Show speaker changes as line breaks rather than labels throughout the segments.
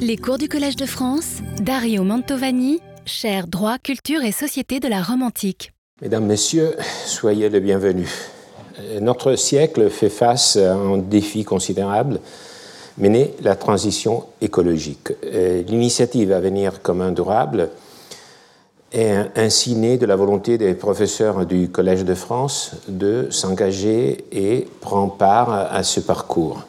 Les cours du Collège de France, Dario Mantovani, cher droit, culture et société de la Rome antique.
Mesdames, Messieurs, soyez les bienvenus. Notre siècle fait face à un défi considérable, mener la transition écologique. L'initiative Avenir commun durable est ainsi née de la volonté des professeurs du Collège de France de s'engager et prendre part à ce parcours.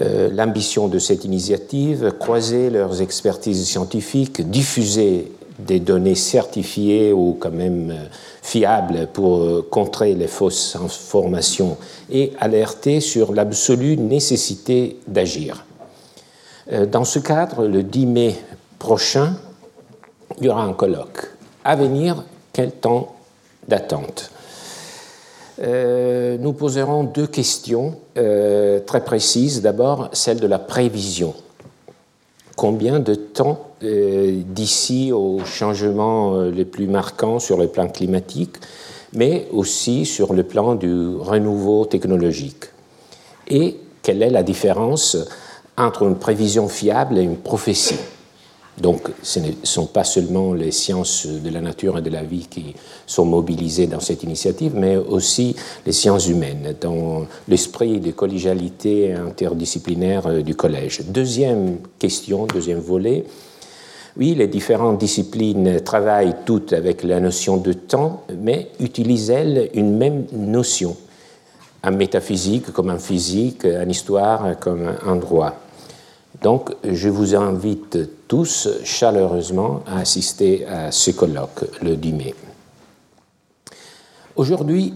Euh, l'ambition de cette initiative, croiser leurs expertises scientifiques, diffuser des données certifiées ou quand même euh, fiables pour euh, contrer les fausses informations et alerter sur l'absolue nécessité d'agir. Dans ce cadre, le 10 mai prochain, il y aura un colloque. À venir, quel temps d'attente? Euh, nous poserons deux questions euh, très précises. D'abord, celle de la prévision. Combien de temps euh, d'ici aux changements les plus marquants sur le plan climatique, mais aussi sur le plan du renouveau technologique? Et quelle est la différence entre une prévision fiable et une prophétie? Donc, ce ne sont pas seulement les sciences de la nature et de la vie qui sont mobilisées dans cette initiative, mais aussi les sciences humaines, dans l'esprit de collégialité interdisciplinaire euh, du collège. Deuxième question, deuxième volet. Oui, les différentes disciplines travaillent toutes avec la notion de temps, mais utilisent-elles une même notion? En métaphysique comme en physique, en histoire comme en droit? Donc, je vous invite tous chaleureusement à assister à ce colloque le 10 mai. Aujourd'hui,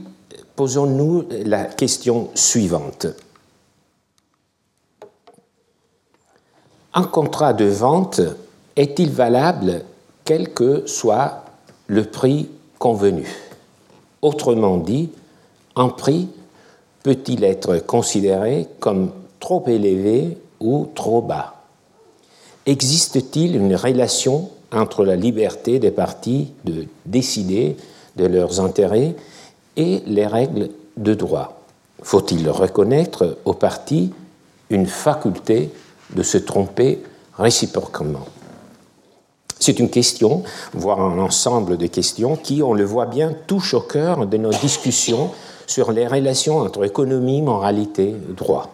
posons-nous la question suivante. Un contrat de vente est-il valable quel que soit le prix convenu? Autrement dit, un prix peut-il être considéré comme trop élevé ou trop bas. Existe-t-il une relation entre la liberté des partis de décider de leurs intérêts et les règles de droit? Faut-il reconnaître aux partis une faculté de se tromper réciproquement? C'est une question, voire un ensemble de questions qui, on le voit bien, touchent au cœur de nos discussions sur les relations entre économie, moralité droit.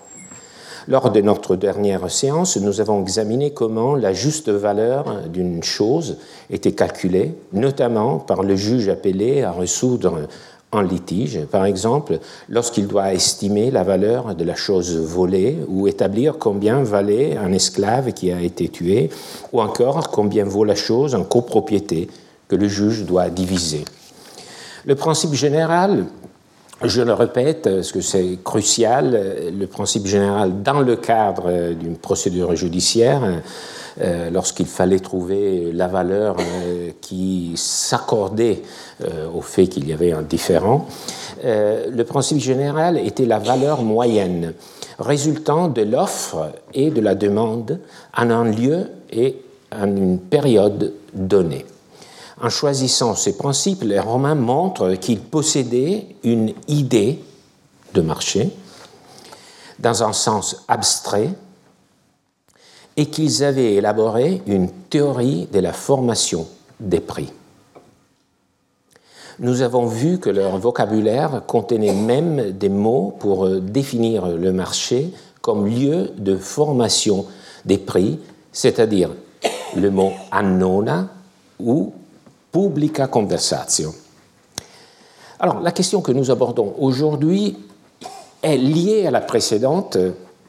Lors de notre dernière séance, nous avons examiné comment la juste valeur d'une chose était calculée, notamment par le juge appelé à résoudre un litige, par exemple, lorsqu'il doit estimer la valeur de la chose volée ou établir combien valait un esclave qui a été tué, ou encore combien vaut la chose en copropriété que le juge doit diviser. Le principe général je le répète, parce que c'est crucial, le principe général dans le cadre d'une procédure judiciaire, euh, lorsqu'il fallait trouver la valeur euh, qui s'accordait euh, au fait qu'il y avait un différent, le principe général était la valeur moyenne résultant de l'offre et de la demande en un lieu et en une période donnée. En choisissant ces principes, les Romains montrent qu'ils possédaient une idée de marché dans un sens abstrait et qu'ils avaient élaboré une théorie de la formation des prix. Nous avons vu que leur vocabulaire contenait même des mots pour définir le marché comme lieu de formation des prix, c'est-à-dire le mot annona ou publica conversatio. Alors, la question que nous abordons aujourd'hui est liée à la précédente.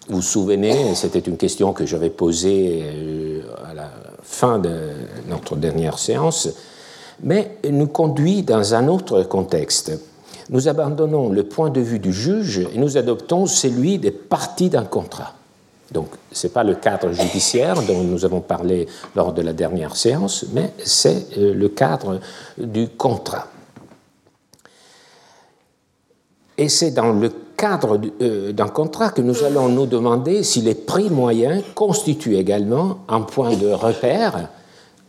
Vous vous souvenez, c'était une question que j'avais posée euh, à la fin de notre dernière séance, mais nous conduit dans un autre contexte. Nous abandonnons le point de vue du juge et nous adoptons celui des parties d'un contrat. Donc, ce n'est pas le cadre judiciaire dont nous avons parlé lors de la dernière séance, mais c'est euh, le cadre du contrat. Et c'est dans le cadre euh, d'un contrat que nous allons nous demander si les prix moyens constituent également un point de repère,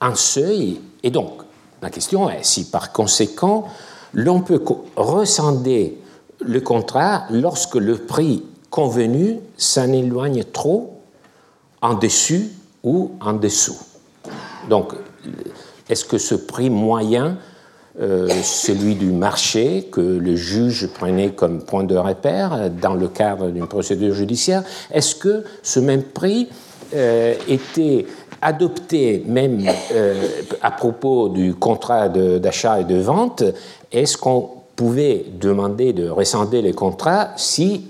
un seuil. Et donc, la question est si par conséquent, l'on peut rescender le contrat lorsque le prix convenu s'en éloigne trop en dessus ou en dessous. Donc, est-ce que ce prix moyen, euh, celui du marché que le juge prenait comme point de repère dans le cadre d'une procédure judiciaire, est-ce que ce même prix euh, était adopté même euh, à propos du contrat d'achat et de vente? Est-ce qu'on pouvait demander de rescinder les contrats si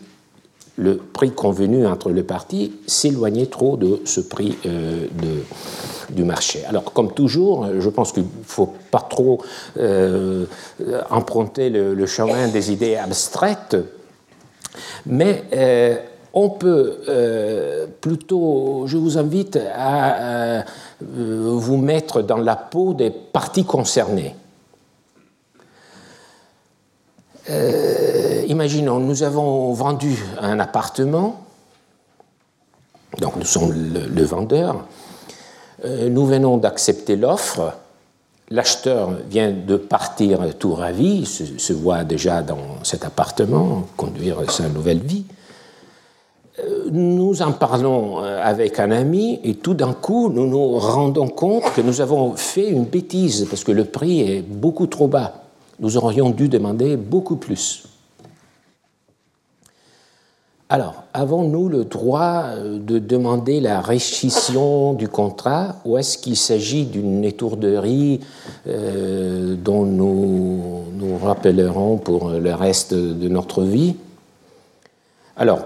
le prix convenu entre les parties s'éloignait trop de ce prix euh, de, du marché. Alors, comme toujours, je pense qu'il ne faut pas trop euh, emprunter le, chemin des idées abstraites, mais euh, on peut plutôt, je vous invite à vous mettre dans la peau des parties concernées. Euh, imaginons, nous avons vendu un appartement, donc nous sommes le, vendeur, euh, nous venons d'accepter l'offre, l'acheteur vient de partir tout ravi, se, se, voit déjà dans cet appartement, conduire sa nouvelle vie. Euh, nous en parlons avec un ami et tout d'un coup, nous nous rendons compte que nous avons fait une bêtise parce que le prix est beaucoup trop bas nous aurions dû demander beaucoup plus. Alors, avons-nous le droit euh, de demander la rescission du contrat ou est-ce qu'il s'agit d'une étourderie euh, dont nous nous rappellerons pour le reste de notre vie? Alors,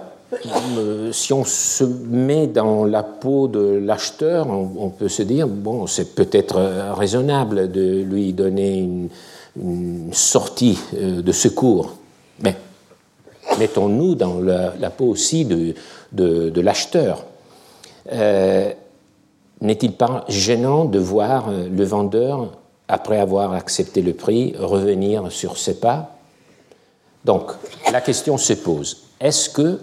euh, si on se met dans la peau de l'acheteur, on, peut se dire, bon, c'est peut-être raisonnable de lui donner une, une sortie euh, de secours. Mais mettons-nous dans la, peau aussi de, de, l'acheteur. Euh, n'est-il pas gênant de voir euh, le vendeur, après avoir accepté le prix, revenir sur ses pas? Donc, la question se pose est-ce que,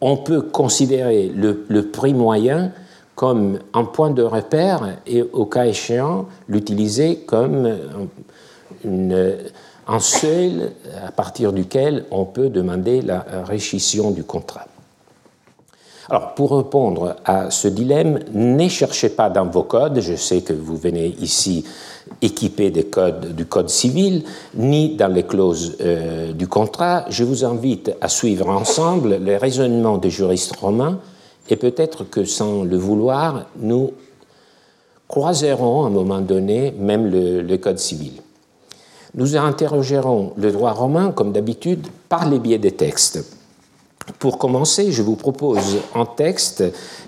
on peut considérer le prix moyen comme un point de repère et au cas échéant l'utiliser comme un seul à partir duquel on peut demander la rescission du contrat. Alors, pour répondre à ce dilemme, ne cherchez pas dans vos codes, je sais que vous venez ici équipé des codes, du code civil, ni dans les clauses euh, du contrat. Je vous invite à suivre ensemble les raisonnements des juristes romains et peut-être que sans le vouloir, nous croiserons à un moment donné même le, Code civil. Nous interrogerons le droit romain, comme d'habitude, par les biais des textes. Pour commencer, je vous propose un texte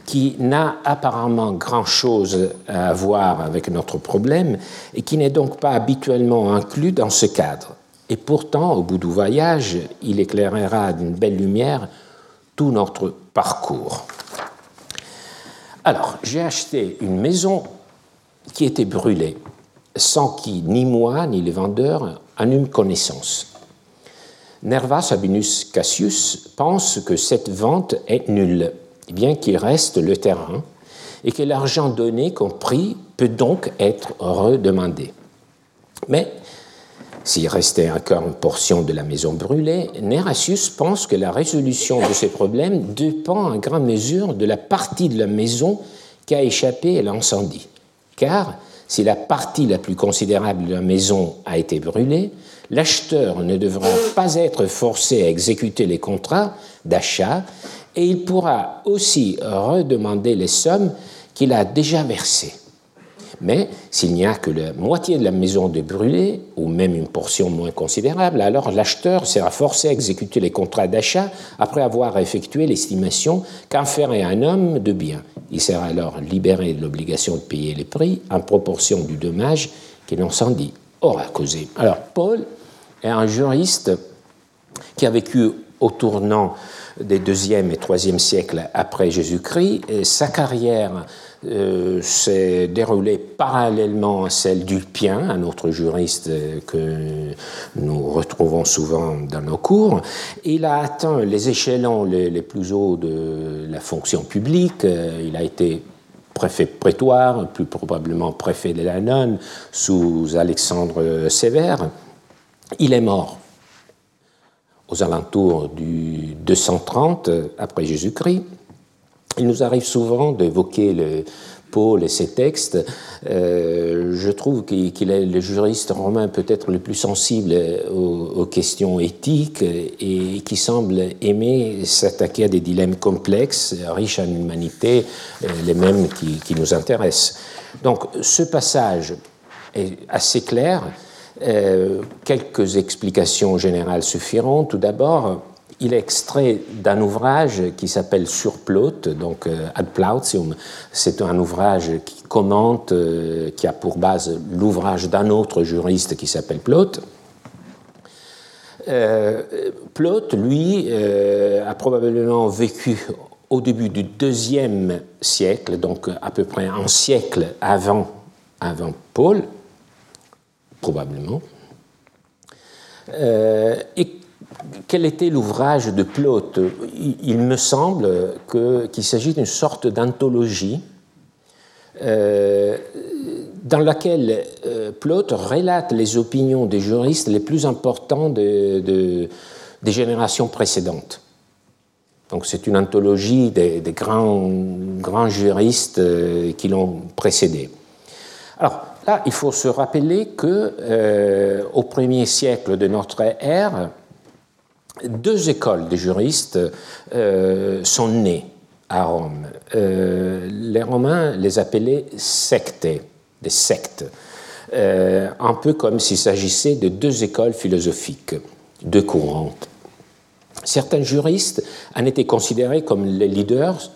qui n'a apparemment grand-chose à voir avec notre problème et qui n'est donc pas habituellement inclus dans ce cadre. Et pourtant, au bout du voyage, il éclairera d'une belle lumière tout notre parcours. Alors, j'ai acheté une maison qui était brûlée, sans qui ni moi ni les vendeurs en eûmes connaissance. Nerva Sabinus Cassius pense que cette vente est nulle, bien qu'il reste le terrain, et que l'argent donné comme prix peut donc être redemandé. Mais s'il restait encore une portion de la maison brûlée, Nerasius pense que la résolution de ces problèmes dépend en grande mesure de la partie de la maison qui a échappé à l'incendie. Car si la partie la plus considérable de la maison a été brûlée, l'acheteur ne devra pas être forcé à exécuter les contrats d'achat et il pourra aussi redemander les sommes qu'il a déjà versées. Mais s'il n'y a que la moitié de la maison de brûlée, ou même une portion moins considérable, alors l'acheteur sera forcé à exécuter les contrats d'achat après avoir effectué l'estimation qu'en ferait un homme de bien. Il sera alors libéré de l'obligation de payer les prix en proportion du dommage que l'incendie aura causé. Alors Paul est un juriste qui a vécu au tournant des deuxième et troisième siècles après Jésus-Christ. Sa carrière euh, s'est déroulée parallèlement à celle d'Ulpien, un autre juriste que nous retrouvons souvent dans nos cours. Il a atteint les échelons les, plus hauts de la fonction publique. Il a été préfet prétoire, plus probablement préfet de la Nonne sous Alexandre Sévère. Il est mort aux alentours du 230 après Jésus-Christ. Il nous arrive souvent d'évoquer le, Paul et ses textes, euh, je trouve qu'il est le juriste romain peut-être le plus sensible aux, questions éthiques et qui semble aimer s'attaquer à des dilemmes complexes, riches en humanité, euh, les mêmes qui, nous intéressent. Donc ce passage est assez clair. Euh, quelques explications générales suffiront. Tout d'abord, il est extrait d'un ouvrage qui s'appelle Surplaute, donc euh, Ad Plautium. C'est un ouvrage qui commente, euh, qui a pour base l'ouvrage d'un autre juriste qui s'appelle Plaute. Euh, Plaute, lui, a probablement vécu au début du deuxième siècle, donc à peu près un siècle avant, avant Paul, probablement. Quel était l'ouvrage de Plaute? Il me semble qu'il s'agit d'une sorte d'anthologie euh, dans laquelle euh, Plaute relate les opinions des juristes les plus importants des générations précédentes. Donc c'est une anthologie des, grands, juristes euh, qui l'ont précédé. Alors là, il faut se rappeler que au premier siècle de notre ère, deux écoles de juristes euh, sont nées à Rome. Euh, les Romains les appelaient sectes, des sectes, euh, un peu comme s'il s'agissait de deux écoles philosophiques, deux courants. Certains juristes en étaient considérés comme les leaders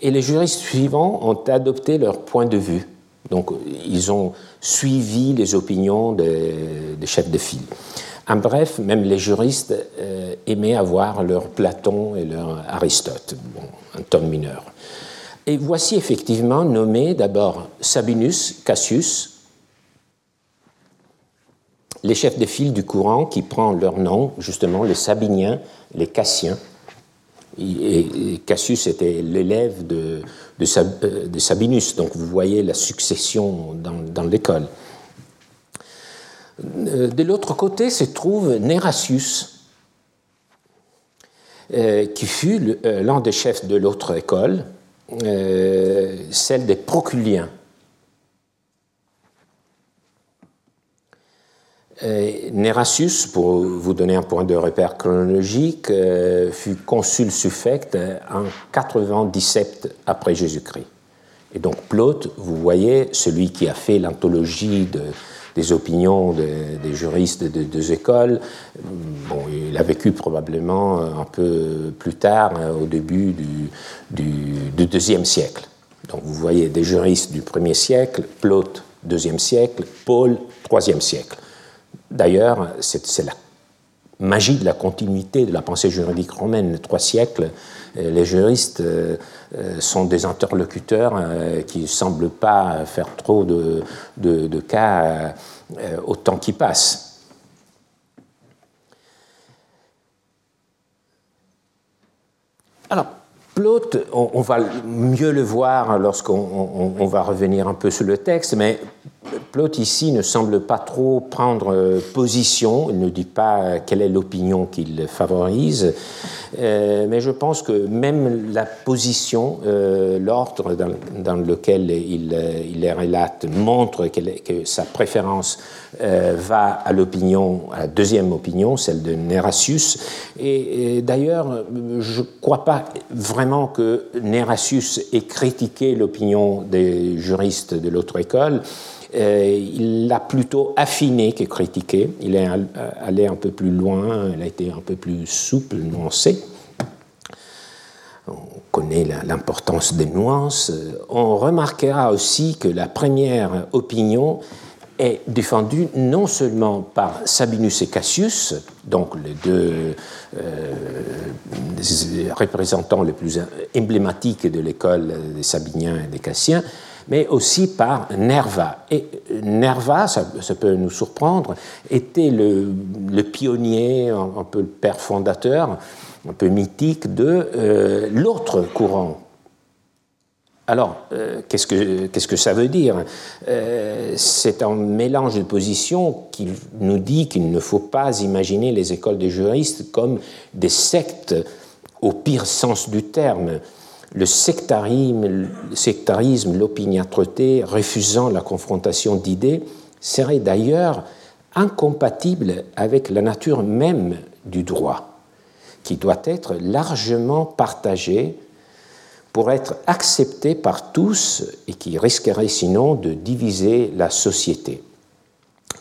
et les juristes suivants ont adopté leur point de vue. Donc, ils ont suivi les opinions des chefs de file. En bref, même les juristes euh, aimaient avoir leur Platon et leur Aristote, un ton mineur. Et voici effectivement nommé d'abord Sabinus, Cassius, les chefs de file du courant qui prend leur nom, justement les Sabiniens, les Cassiens. Et Cassius était l'élève de, euh, de, Sabinus, donc vous voyez la succession dans l'école. Euh, de l'autre côté se trouve Nerasius, euh, qui fut euh, l'un des chefs de l'autre école, celle des Proculiens. Nerasius, pour vous donner un point de repère chronologique, fut consul suffect en 97 après Jésus-Christ. Et donc Plaute, vous voyez, celui qui a fait l'anthologie de, des opinions des, juristes de deux écoles. Bon, il a vécu probablement un peu plus tard, hein, au début du, deuxième siècle. Donc vous voyez des juristes du premier siècle, Plaute, deuxième siècle, Paul, troisième siècle. D'ailleurs, c'est la magie de la continuité de la pensée juridique romaine. Trois siècles, euh, les juristes euh, euh, sont des interlocuteurs qui ne semblent pas faire trop de, de cas au temps qui passe. Alors, Plaute, on, va mieux le voir lorsqu'on va revenir un peu sur le texte, mais Plaute ici ne semble pas trop prendre position, il ne dit pas quelle est l'opinion qu'il favorise, euh, mais je pense que même la position, euh, l'ordre dans, lequel il, les relate montre que sa préférence euh, va à l'opinion, à la deuxième opinion, celle de Nerasius. Et, d'ailleurs, je ne crois pas vraiment que Nerasius ait critiqué l'opinion des juristes de l'autre école. Euh, il l'a plutôt affiné que critiqué. Il est allé un peu plus loin, il a été un peu plus souple, nuancé. On connaît l'importance des nuances. On remarquera aussi que la première opinion est défendu non seulement par Sabinus et Cassius, donc les deux euh, représentants les plus emblématiques de l'école des Sabiniens et des Cassiens, mais aussi par Nerva. Et Nerva, ça, peut nous surprendre, était le, pionnier, un, peu le père fondateur, un peu mythique de euh, l'autre courant alors, euh, qu'est-ce, que, ça veut dire? Euh, C'est un mélange de positions qui nous dit qu'il ne faut pas imaginer les écoles de juristes comme des sectes au pire sens du terme. Le sectarisme, l'opiniâtreté, refusant la confrontation d'idées, serait d'ailleurs incompatible avec la nature même du droit, qui doit être largement partagé pour être accepté par tous et qui risquerait sinon de diviser la société.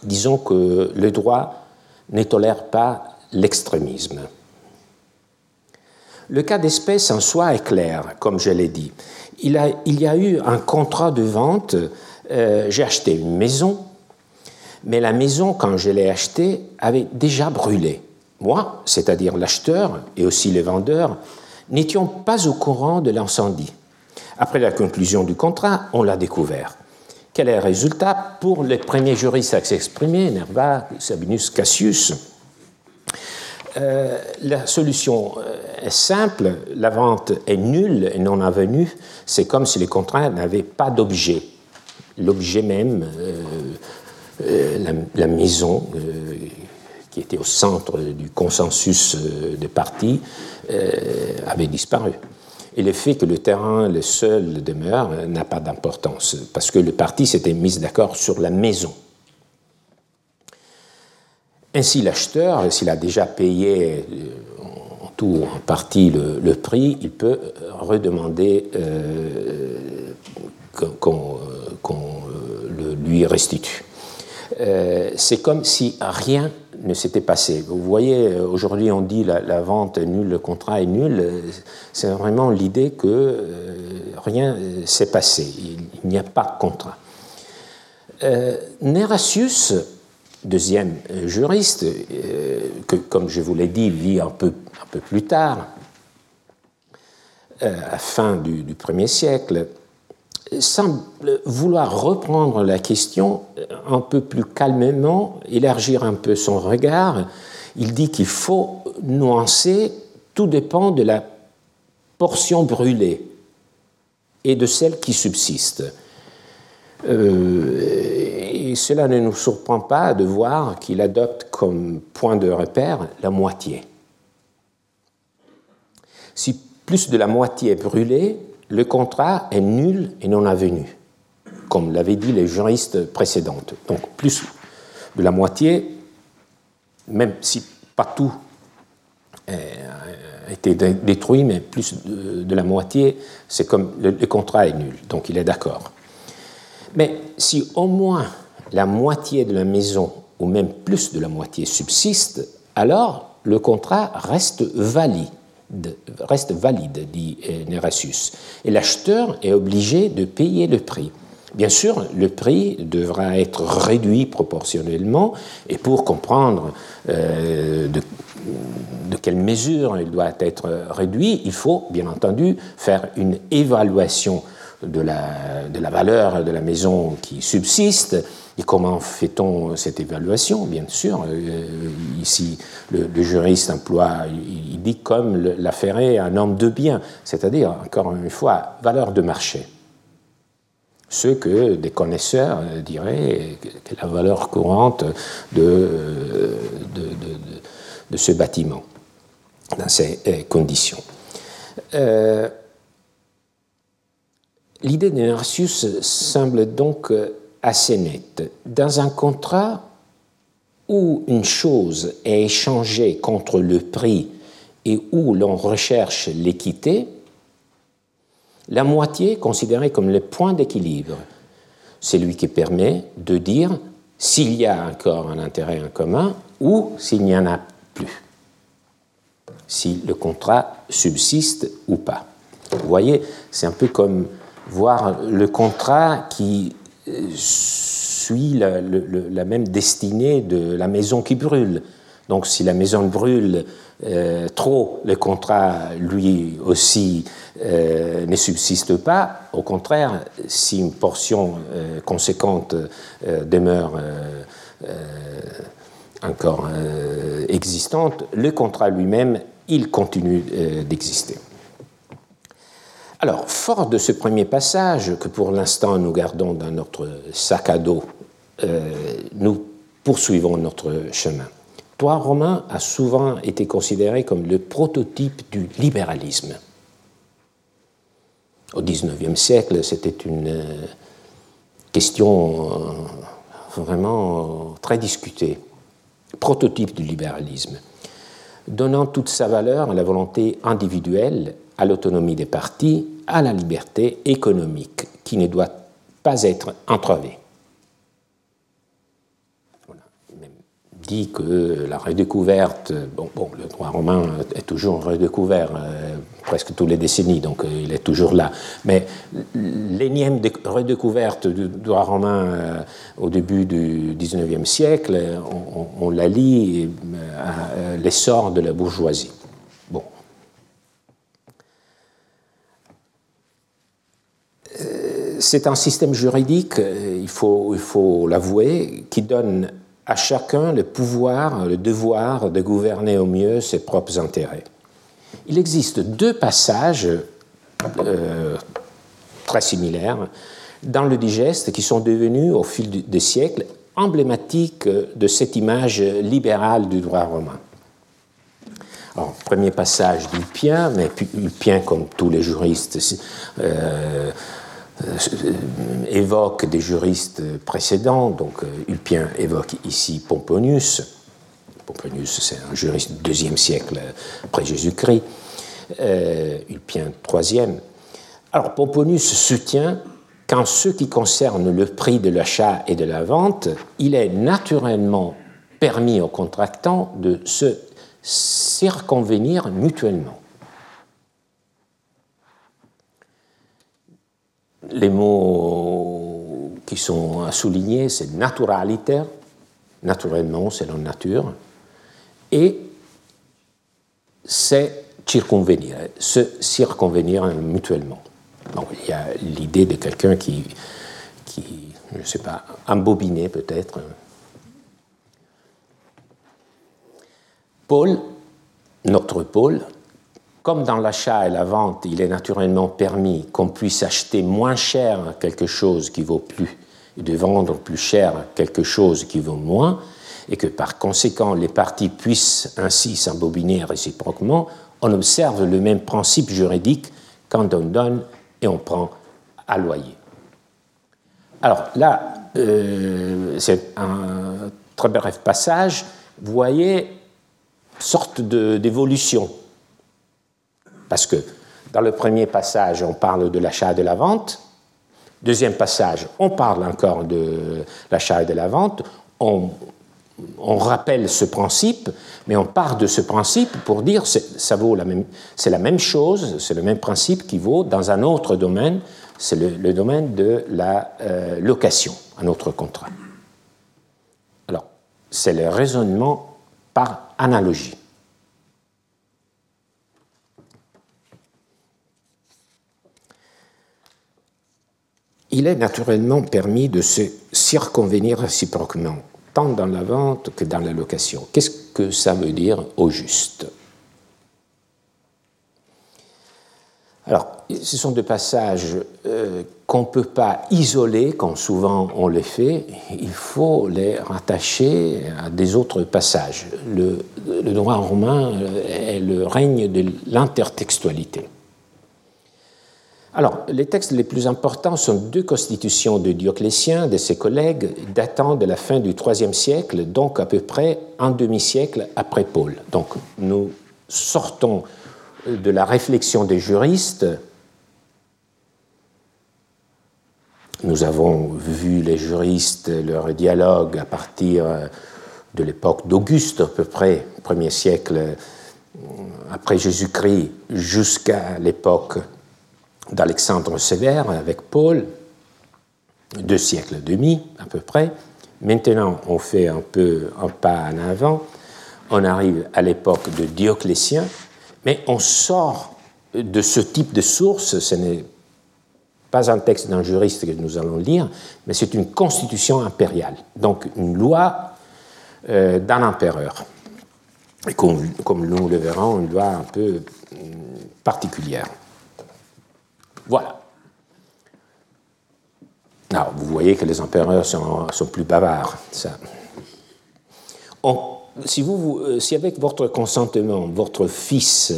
Disons que le droit ne tolère pas l'extrémisme. Le cas d'espèce en soi est clair, comme je l'ai dit. Il, y a eu un contrat de vente. Euh, j'ai acheté une maison, mais la maison, quand je l'ai achetée, avait déjà brûlé. Moi, c'est-à-dire l'acheteur et aussi les vendeurs, n'étions pas au courant de l'incendie. Après la conclusion du contrat, on l'a découvert. Quel est le résultat? Pour les premiers juristes à s'exprimer, Nerva, Sabinus, Cassius, euh, la solution euh, est simple, la vente est nulle et non avenue, c'est comme si les contrats n'avaient pas d'objet. L'objet même, euh, la, la, maison qui était au centre du consensus des partis, avait disparu. Et le fait que le terrain, le seul demeure, n'a pas d'importance, parce que le parti s'était mis d'accord sur la maison. Ainsi, l'acheteur, s'il a déjà payé euh, en tout en partie le, prix, il peut redemander euh, qu'on le lui restitue. Euh, c'est comme si rien ne s'était passé. Vous voyez, aujourd'hui on dit la, la, vente est nulle, le contrat est nul. C'est vraiment l'idée que rien s'est passé. Il, n'y a pas de contrat. Nerasius deuxième euh, juriste, euh, que, comme je vous l'ai dit, vit un peu, plus tard, euh, à la fin du, du premier siècle, semble vouloir reprendre la question un peu plus calmement, élargir un peu son regard. Il dit qu'il faut nuancer, tout dépend de la portion brûlée et de celle qui subsiste. Et cela ne nous surprend pas de voir qu'il adopte comme point de repère la moitié. Si plus de la moitié est brûlée, le contrat est nul et non avenu, comme l'avaient dit les juristes précédentes. Donc plus de la moitié, même si pas tout a été détruit, mais plus de, la moitié, c'est comme le contrat est nul, donc il est d'accord. Mais si au moins la moitié de la maison ou même plus de la moitié subsiste, alors le contrat reste valide, reste valide dit euh, Nerasius. Et l'acheteur est obligé de payer le prix. Bien sûr, le prix devra être réduit proportionnellement, et pour comprendre euh, de, quelle mesure il doit être réduit, il faut bien entendu faire une évaluation de la valeur de la maison qui subsiste, et comment fait-on cette évaluation Bien sûr, euh, ici, le, juriste emploie, il, dit comme l'affaire est un homme de bien, c'est-à-dire, encore une fois, valeur de marché. Ce que des connaisseurs diraient que la valeur courante de, de, ce bâtiment dans ces euh, conditions. Euh, l'idée de Narcius semble donc assez nette. Dans un contrat où une chose est échangée contre le prix et où l'on recherche l'équité, la moitié est considérée comme le point d'équilibre. C'est lui qui permet de dire s'il y a encore un intérêt en commun ou s'il n'y en a plus, si le contrat subsiste ou pas. Vous voyez, c'est un peu comme voir le contrat qui suit la, même destinée de la maison qui brûle. Donc si la maison brûle euh, trop, le contrat lui aussi euh, ne subsiste pas. Au contraire, si une portion euh, conséquente demeure encore existante, le contrat lui-même, il continue d'exister. Alors, fort de ce premier passage, que pour l'instant nous gardons dans notre sac à dos, euh, nous poursuivons notre chemin. Toi, Romain, a souvent été considéré comme le prototype du libéralisme. Au XIXe siècle, c'était une question vraiment très discutée, prototype du libéralisme, donnant toute sa valeur à la volonté individuelle, à l'autonomie des partis, à la liberté économique, qui ne doit pas être entravée. dit que la redécouverte, bon, le droit romain est toujours redécouvert euh, presque tous les décennies, donc euh, il est toujours là. Mais l'énième redécouverte du droit romain euh, au début du XIXe siècle, on, la lie à l'essor de la bourgeoisie. Bon. C'est un système juridique, il faut, il faut l'avouer, qui donne à chacun le pouvoir, le devoir de gouverner au mieux ses propres intérêts. Il existe deux passages euh, très similaires dans le digeste qui sont devenus au fil des siècles emblématiques de cette image libérale du droit romain. Premier passage d'Ulpien, mais Ulpien, comme tous les juristes, euh, euh, évoque des juristes précédents, donc euh, Ulpien évoque ici Pomponius. Pomponius, c'est un juriste du deuxième siècle après Jésus-Christ. Euh, Ulpien troisième. Alors Pomponius soutient qu'en ce qui concerne le prix de l'achat et de la vente, il est naturellement permis aux contractants de se circonvenir mutuellement. Les mots qui sont à souligner, c'est naturalité, naturellement, c'est la nature, et c'est circonvenir, se circonvenir mutuellement. Donc, il y a l'idée de quelqu'un qui, qui, je ne sais pas, embobiné peut-être. Paul, notre Paul, comme dans l'achat et la vente, il est naturellement permis qu'on puisse acheter moins cher quelque chose qui vaut plus et de vendre plus cher quelque chose qui vaut moins, et que par conséquent les parties puissent ainsi s'embobiner réciproquement, on observe le même principe juridique quand on donne et on prend à loyer. Alors là, euh, c'est un très bref passage. Vous voyez, sorte d'évolution parce que dans le premier passage, on parle de l'achat et de la vente. Deuxième passage, on parle encore de l'achat et de la vente. On, rappelle ce principe, mais on part de ce principe pour dire ça vaut la même, c'est la même chose, c'est le même principe qui vaut dans un autre domaine, c'est le, domaine de la euh, location, un autre contrat. Alors, c'est le raisonnement par analogie. Il est naturellement permis de se circonvenir réciproquement, tant dans la vente que dans la location. Qu'est-ce que ça veut dire au juste? Alors, ce sont des passages euh, qu'on ne peut pas isoler, comme souvent on les fait, il faut les rattacher à des autres passages. Le, le droit romain est le règne de l'intertextualité. Alors, les textes les plus importants sont deux constitutions de Dioclétien, de ses collègues, datant de la fin du IIIe siècle, donc à peu près un demi-siècle après Paul. Donc, nous sortons de la réflexion des juristes. Nous avons vu les juristes, leur dialogue à partir de l'époque d'Auguste, à peu près, premier siècle après Jésus-Christ, jusqu'à l'époque d'Alexandre Sévère avec Paul, deux siècles et demi à peu près. Maintenant, on fait un peu un pas en avant. On arrive à l'époque de Dioclétien, mais on sort de ce type de source. Ce n'est pas un texte d'un juriste que nous allons lire, mais c'est une constitution impériale, donc une loi euh, d'un empereur. Et comme, comme, nous le verrons, une loi un peu particulière. Voilà. Alors, vous voyez que les empereurs sont, plus bavards. Ça. si, euh, si avec votre consentement, votre fils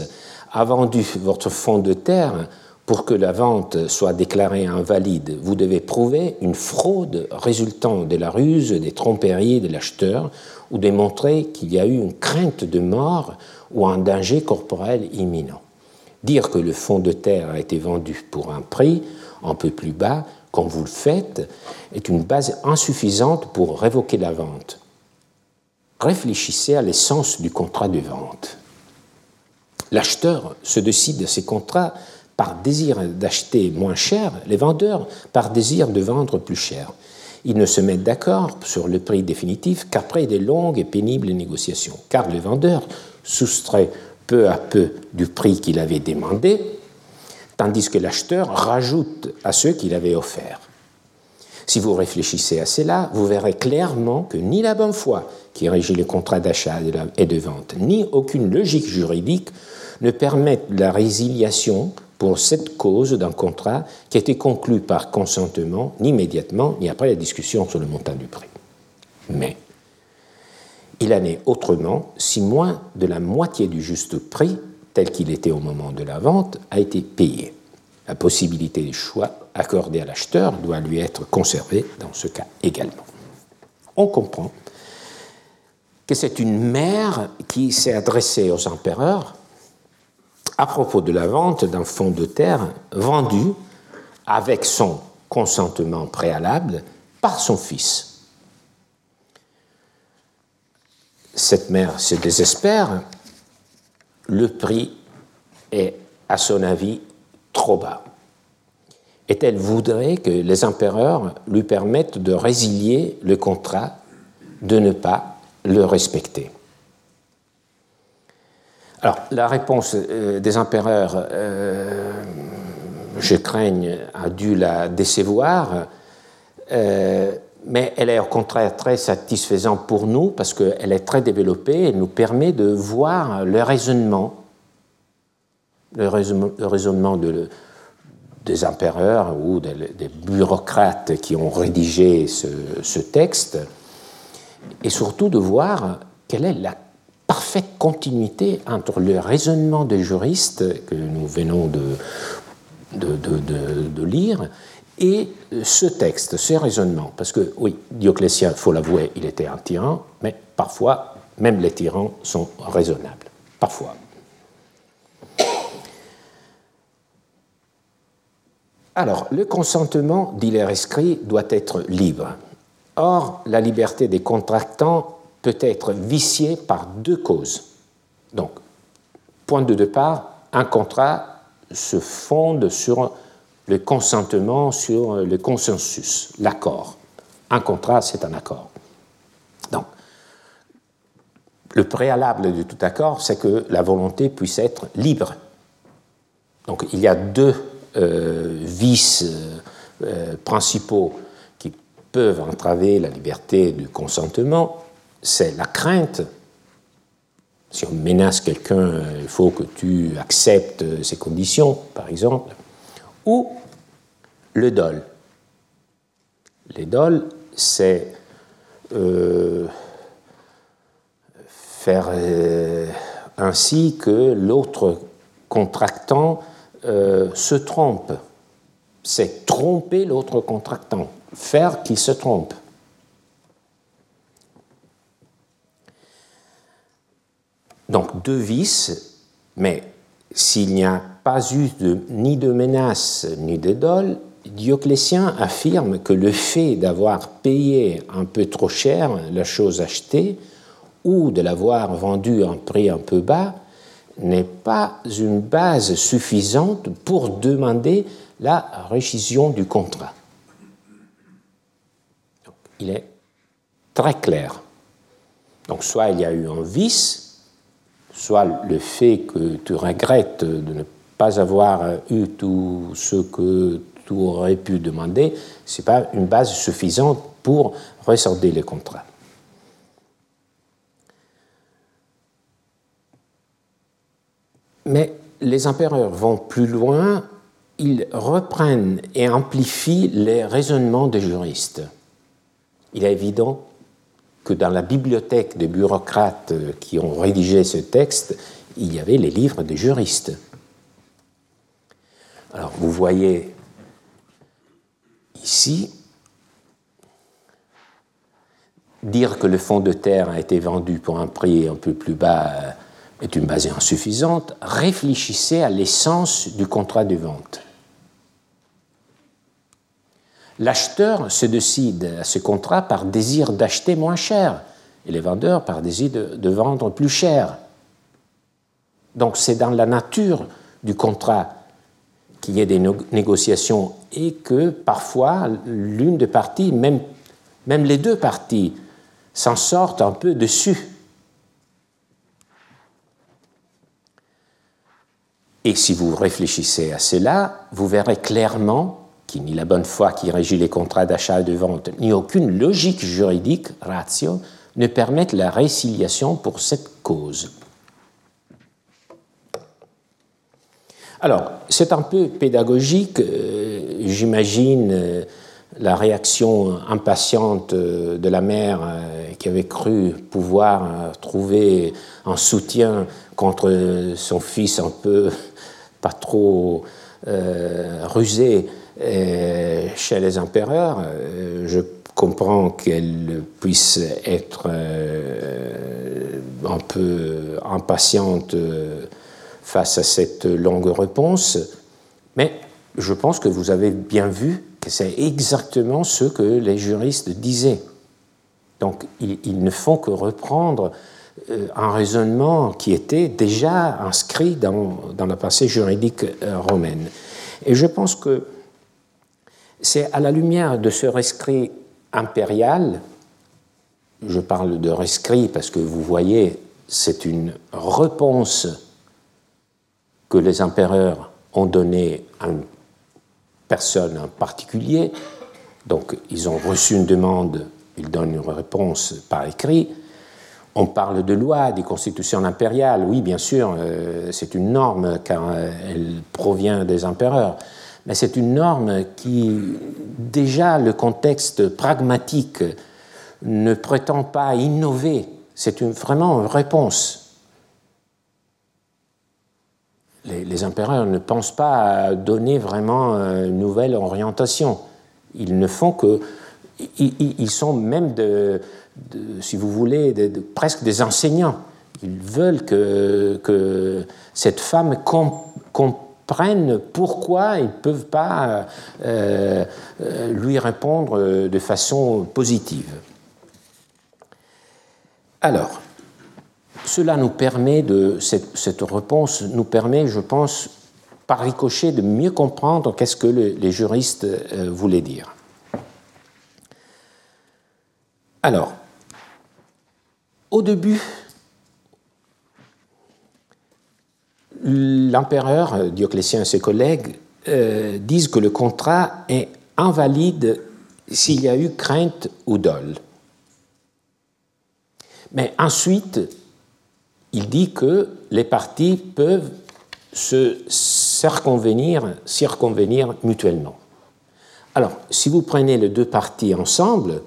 a vendu votre fonds de terre, pour que la vente soit déclarée invalide, vous devez prouver une fraude résultant de la ruse, des tromperies de l'acheteur, ou démontrer qu'il y a eu une crainte de mort ou un danger corporel imminent. Dire que le fonds de terre a été vendu pour un prix un peu plus bas, comme vous le faites, est une base insuffisante pour révoquer la vente. Réfléchissez à l'essence du contrat de vente. L'acheteur se décide à ces contrats par désir d'acheter moins cher, les vendeurs par désir de vendre plus cher. Ils ne se mettent d'accord sur le prix définitif qu'après des longues et pénibles négociations, car le vendeur soustrait peu à peu du prix qu'il avait demandé, tandis que l'acheteur rajoute à ceux qu'il avait offerts. Si vous réfléchissez à cela, vous verrez clairement que ni la bonne foi qui régit les contrats d'achat et de vente, ni aucune logique juridique ne permettent la résiliation pour cette cause d'un contrat qui a été conclu par consentement, ni immédiatement, ni après la discussion sur le montant du prix. Mais il en est autrement si moins de la moitié du juste prix, tel qu'il était au moment de la vente, a été payé. La possibilité de choix accordée à l'acheteur doit lui être conservée dans ce cas également. On comprend que c'est une mère qui s'est adressée aux empereurs à propos de la vente d'un fonds de terre vendu avec son consentement préalable par son fils. Cette mère se désespère, le prix est, à son avis, trop bas. Et elle voudrait que les empereurs lui permettent de résilier le contrat, de ne pas le respecter. Alors, la réponse euh, des empereurs, euh, je craigne, a dû la décevoir, euh, mais elle est au contraire très satisfaisante pour nous parce qu'elle est très développée, elle nous permet de voir le raisonnement, le raisonnement, des empereurs ou des, bureaucrates qui ont rédigé ce, texte, et surtout de voir quelle est la parfaite continuité entre le raisonnement des juristes que nous venons de, lire et ce texte, ces raisonnements. Parce que oui, Dioclétien, il faut l'avouer, il était un tyran, mais parfois, même les tyrans sont raisonnables. Parfois. Alors, le consentement, dit les rescrits, doit être libre. Or, la liberté des contractants peut être vicié par deux causes. Donc, point de départ, un contrat se fonde sur le consentement, sur le consensus, l'accord. Un contrat, c'est un accord. Donc, le préalable de tout accord, c'est que la volonté puisse être libre. Donc, il y a deux euh, vices euh, principaux qui peuvent entraver la liberté du consentement c'est la crainte. Si on menace quelqu'un, il faut que tu acceptes ses conditions, par exemple. Ou le dol. Le dol, c'est euh, faire euh, ainsi que l'autre contractant euh, se trompe. C'est tromper l'autre contractant, faire qu'il se trompe. Donc deux vices, mais s'il n'y a pas eu ni de menace ni de dol, Dioclétien affirme que le fait d'avoir payé un peu trop cher la chose achetée ou de l'avoir vendue à un prix un peu bas n'est pas une base suffisante pour demander la récision du contrat. il est très clair. Donc soit il y a eu un vice, soit le fait que tu regrettes de ne pas avoir eu tout ce que tu aurais pu demander, ce n'est pas une base suffisante pour ressortir les contrats. Mais les empereurs vont plus loin, ils reprennent et amplifient les raisonnements des juristes. Il est évident que dans la bibliothèque des bureaucrates qui ont rédigé ce texte, il y avait les livres des juristes. Alors vous voyez ici, dire que le fonds de terre a été vendu pour un prix un peu plus bas euh, est une base insuffisante. Réfléchissez à l'essence du contrat de vente. L'acheteur se décide à ce contrat par désir d'acheter moins cher et les vendeurs par désir de, vendre plus cher. Donc c'est dans la nature du contrat qu'il y ait des négociations et que parfois l'une des parties, même, les deux parties, s'en sortent un peu dessus. Et si vous réfléchissez à cela, vous verrez clairement qu'il ni la bonne foi qui régit les contrats d'achat et de vente, ni aucune logique juridique, ratio, ne permettent la résiliation pour cette cause. Alors, c'est un peu pédagogique, euh, j'imagine euh, la réaction impatiente euh, de la mère qui avait cru pouvoir trouver un soutien contre son fils un peu pas trop rusé chez les empereurs. Je comprends qu'elle puisse être un peu impatiente face à cette longue réponse, mais je pense que vous avez bien vu que c'est exactement ce que les juristes disaient. Donc ils, ne font que reprendre euh, un raisonnement qui était déjà inscrit dans, dans la passé juridique romaine. Et je pense que c'est à la lumière de ce rescrit impérial, je parle de rescrit parce que vous voyez, c'est une réponse que les empereurs ont donnée à une personne en particulier. Donc ils ont reçu une demande, ils donnent une réponse par écrit. On parle de loi, des constitutions impériales. Oui, bien sûr, euh, c'est une norme car elle provient des empereurs mais c'est une norme qui, déjà, le contexte pragmatique ne prétend pas innover, c'est vraiment une réponse. Les, les, empereurs ne pensent pas à donner vraiment une nouvelle orientation. Ils ne font que. Ils, sont même, si vous voulez, presque des enseignants. Ils veulent que, cette femme comprenne pourquoi ils ne peuvent pas euh, euh, lui répondre de façon positive. Alors, cela nous permet de, cette, réponse nous permet, je pense, par ricochet, de mieux comprendre qu'est-ce que les juristes euh, voulaient dire. Alors, au début l'empereur Dioclétien et ses collègues euh, disent que le contrat est invalide s'il y a eu crainte ou dol. Mais ensuite, il dit que les parties peuvent se circonvenir, mutuellement. Alors, si vous prenez les deux parties ensemble,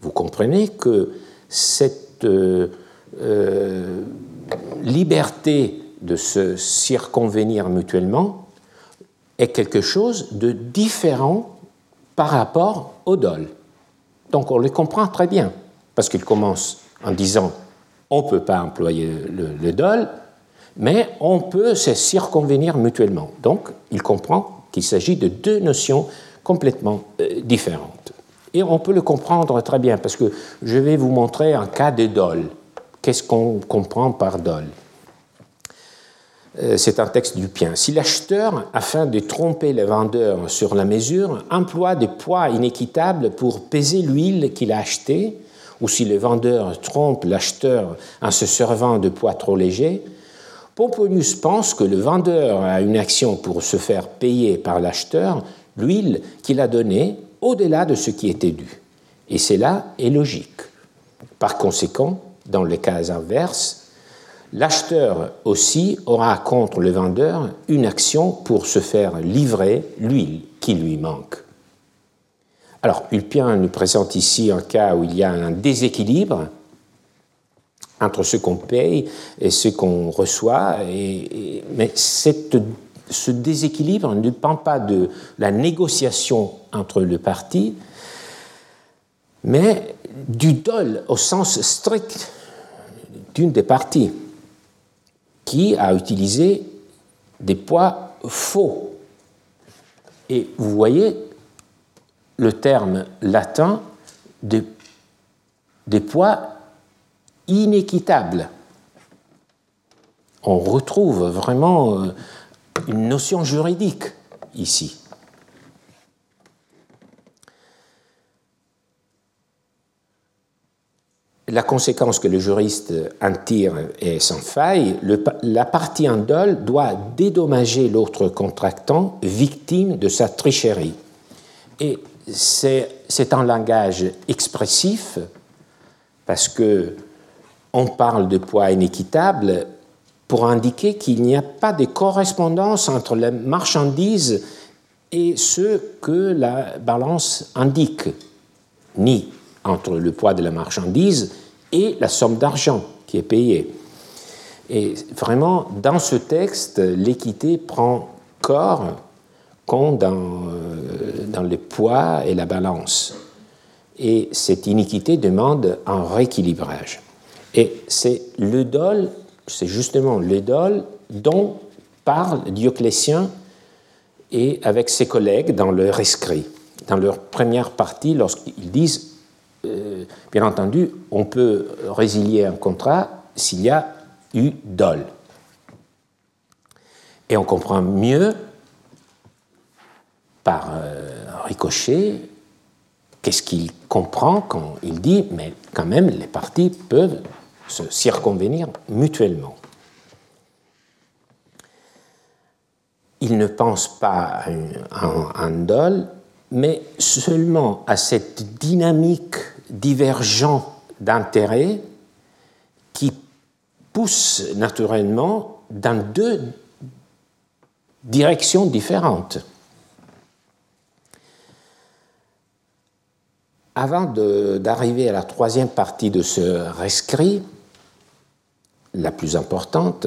vous comprenez que cette euh, liberté de se circonvenir mutuellement est quelque chose de différent par rapport au dol. Donc on le comprend très bien, parce qu'il commence en disant on ne peut pas employer le, dol, mais on peut se circonvenir mutuellement. Donc il comprend qu'il s'agit de deux notions complètement euh, différentes. Et on peut le comprendre très bien, parce que je vais vous montrer un cas de dol. Qu'est-ce qu'on comprend par dol? Euh, c'est un texte du Pien. Si l'acheteur, afin de tromper le vendeur sur la mesure, emploie des poids inéquitables pour peser l'huile qu'il a achetée, ou si le vendeur trompe l'acheteur en se servant de poids trop légers, Pomponius pense que le vendeur a une action pour se faire payer par l'acheteur l'huile qu'il a donnée au-delà de ce qui était dû. Et cela est logique. Par conséquent, dans les cas inverses, L'acheteur aussi aura contre le vendeur une action pour se faire livrer l'huile qui lui manque. Alors, Ulpien nous présente ici un cas où il y a un déséquilibre entre ce qu'on paye et ce qu'on reçoit, mais ce déséquilibre ne dépend pas de la négociation entre le parti, mais du dol au sens strict d'une des parties qui a utilisé des poids faux. Et vous voyez le terme latin de, des poids inéquitables. On retrouve vraiment euh, une notion juridique ici. La conséquence que le juriste en tire est sans faille. la partie en dol doit dédommager l'autre contractant victime de sa tricherie. Et c'est un langage expressif parce que on parle de poids inéquitable pour indiquer qu'il n'y a pas de correspondance entre les marchandises et ce que la balance indique, ni entre le poids de la marchandise et la somme d'argent qui est payée. Et vraiment, dans ce texte, l'équité prend corps dans, euh, dans le poids et la balance. Et cette iniquité demande un rééquilibrage. Et c'est le dol c'est justement l'idole dont parle Dioclétien et avec ses collègues dans leur écrit, dans leur première partie, lorsqu'ils disent, euh, bien entendu, on peut résilier un contrat s'il y a eu dol. Et on comprend mieux par euh, ricochet qu'est-ce qu'il comprend quand il dit, mais quand même, les parties peuvent se circonvenir mutuellement. Il ne pense pas à un dol, mais seulement à cette dynamique divergente d'intérêts qui pousse naturellement dans deux directions différentes. Avant d'arriver à la troisième partie de ce rescrit, la plus importante,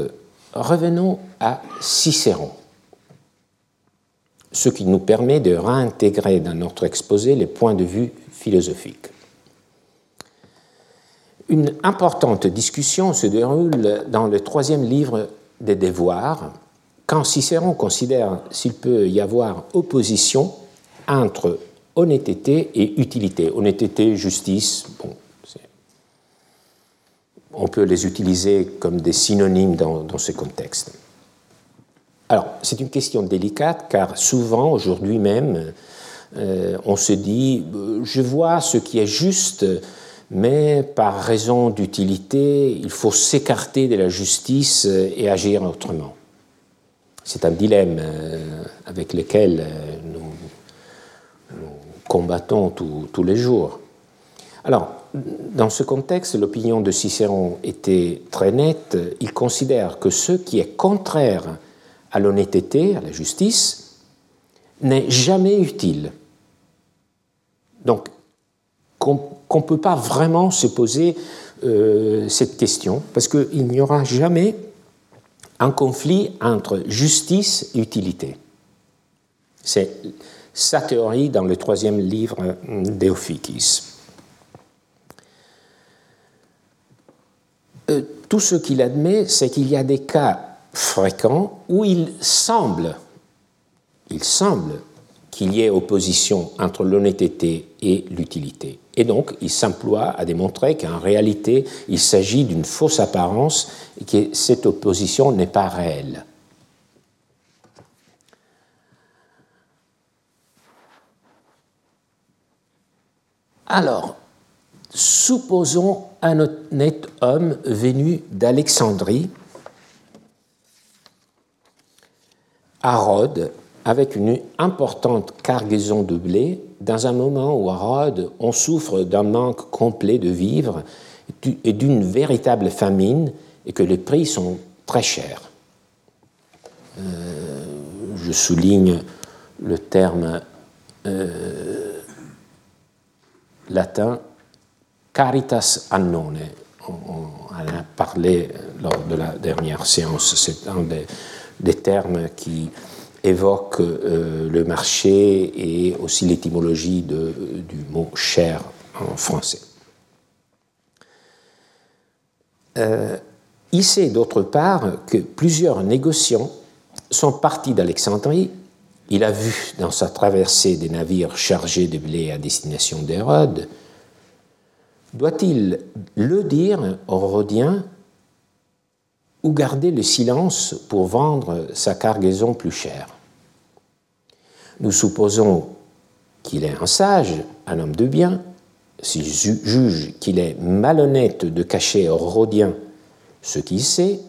revenons à Cicéron, ce qui nous permet de réintégrer dans notre exposé les points de vue philosophiques. Une importante discussion se déroule dans le troisième livre des Devoirs, quand Cicéron considère s'il peut y avoir opposition entre honnêteté et utilité. Honnêteté, justice, bon, on peut les utiliser comme des synonymes dans, ce contexte. Alors, c'est une question délicate car souvent, aujourd'hui même, euh, on se dit, euh, je vois ce qui est juste, mais par raison d'utilité, il faut s'écarter de la justice et agir autrement. C'est un dilemme euh, avec lequel nous, combattons tous les jours. Alors, dans ce contexte, l'opinion de Cicéron était très nette. Il considère que ce qui est contraire à l'honnêteté, à la justice, n'est jamais utile. Donc, qu'on ne peut pas vraiment se poser euh, cette question, parce qu'il n'y aura jamais un conflit entre justice et utilité. C'est sa théorie dans le troisième livre d'Eophitis. Euh, tout ce qu'il admet, c'est qu'il y a des cas fréquents où il semble, il semble qu'il y ait opposition entre l'honnêteté et l'utilité. Et donc, il s'emploie à démontrer qu'en réalité, il s'agit d'une fausse apparence et que cette opposition n'est pas réelle. Alors, supposons un honnête homme venu d'Alexandrie à Rhodes avec une importante cargaison de blé, dans un moment où à Rhodes on souffre d'un manque complet de vivres et d'une véritable famine et que les prix sont très chers. Euh, je souligne le terme euh, latin Caritas annone. On, en a parlé lors de la dernière séance. C'est un des termes qui évoquent le marché et aussi l'étymologie du mot cher en français. il sait d'autre part que plusieurs négociants sont partis d'Alexandrie. Il a vu dans sa traversée des navires chargés de blé à destination d'Hérode. Doit-il le dire aux Rhodiens ou garder le silence pour vendre sa cargaison plus chère? Nous supposons qu'il est un sage, un homme de bien, s'il juge qu'il est malhonnête de cacher aux Rhodiens ce qu'il sait,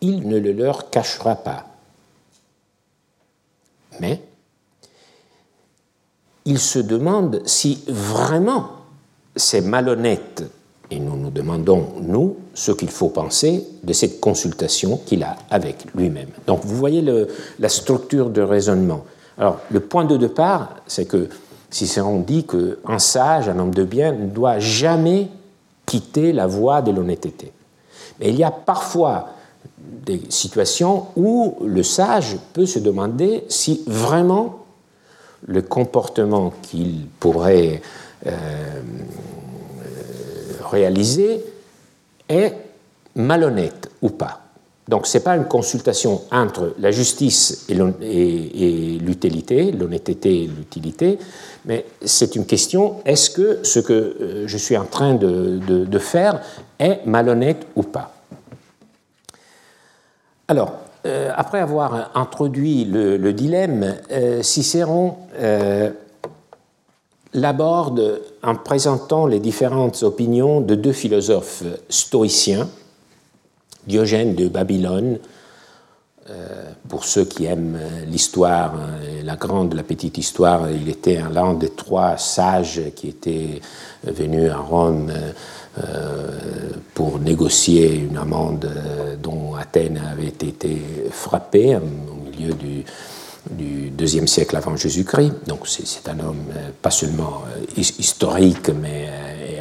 il ne le leur cachera pas. Mais il se demande si vraiment c'est malhonnête, et nous nous demandons, nous, ce qu'il faut penser de cette consultation qu'il a avec lui-même. Donc vous voyez la structure de raisonnement. Alors le point de départ, c'est que Cicéron dit qu'un sage, un homme de bien, ne doit jamais quitter la voie de l'honnêteté. Mais il y a parfois des situations où le sage peut se demander si vraiment le comportement qu'il pourrait euh, réaliser est malhonnête ou pas. Donc ce n'est pas une consultation entre la justice et l'utilité, l'honnêteté et l'utilité, mais c'est une question, est-ce que ce que euh, je suis en train de faire est malhonnête ou pas? Alors, euh, après avoir introduit le, dilemme, euh, Cicéron euh, l'aborde en présentant les différentes opinions de deux philosophes stoïciens, Diogène de Babylone, pour ceux qui aiment l'histoire, la grande, la petite histoire, il était l'un des trois sages qui étaient venus à Rome euh, pour négocier une amende euh, dont Athènes avait été frappée au milieu du, du deuxième siècle avant Jésus-Christ. Donc c'est un homme euh, pas seulement historique, mais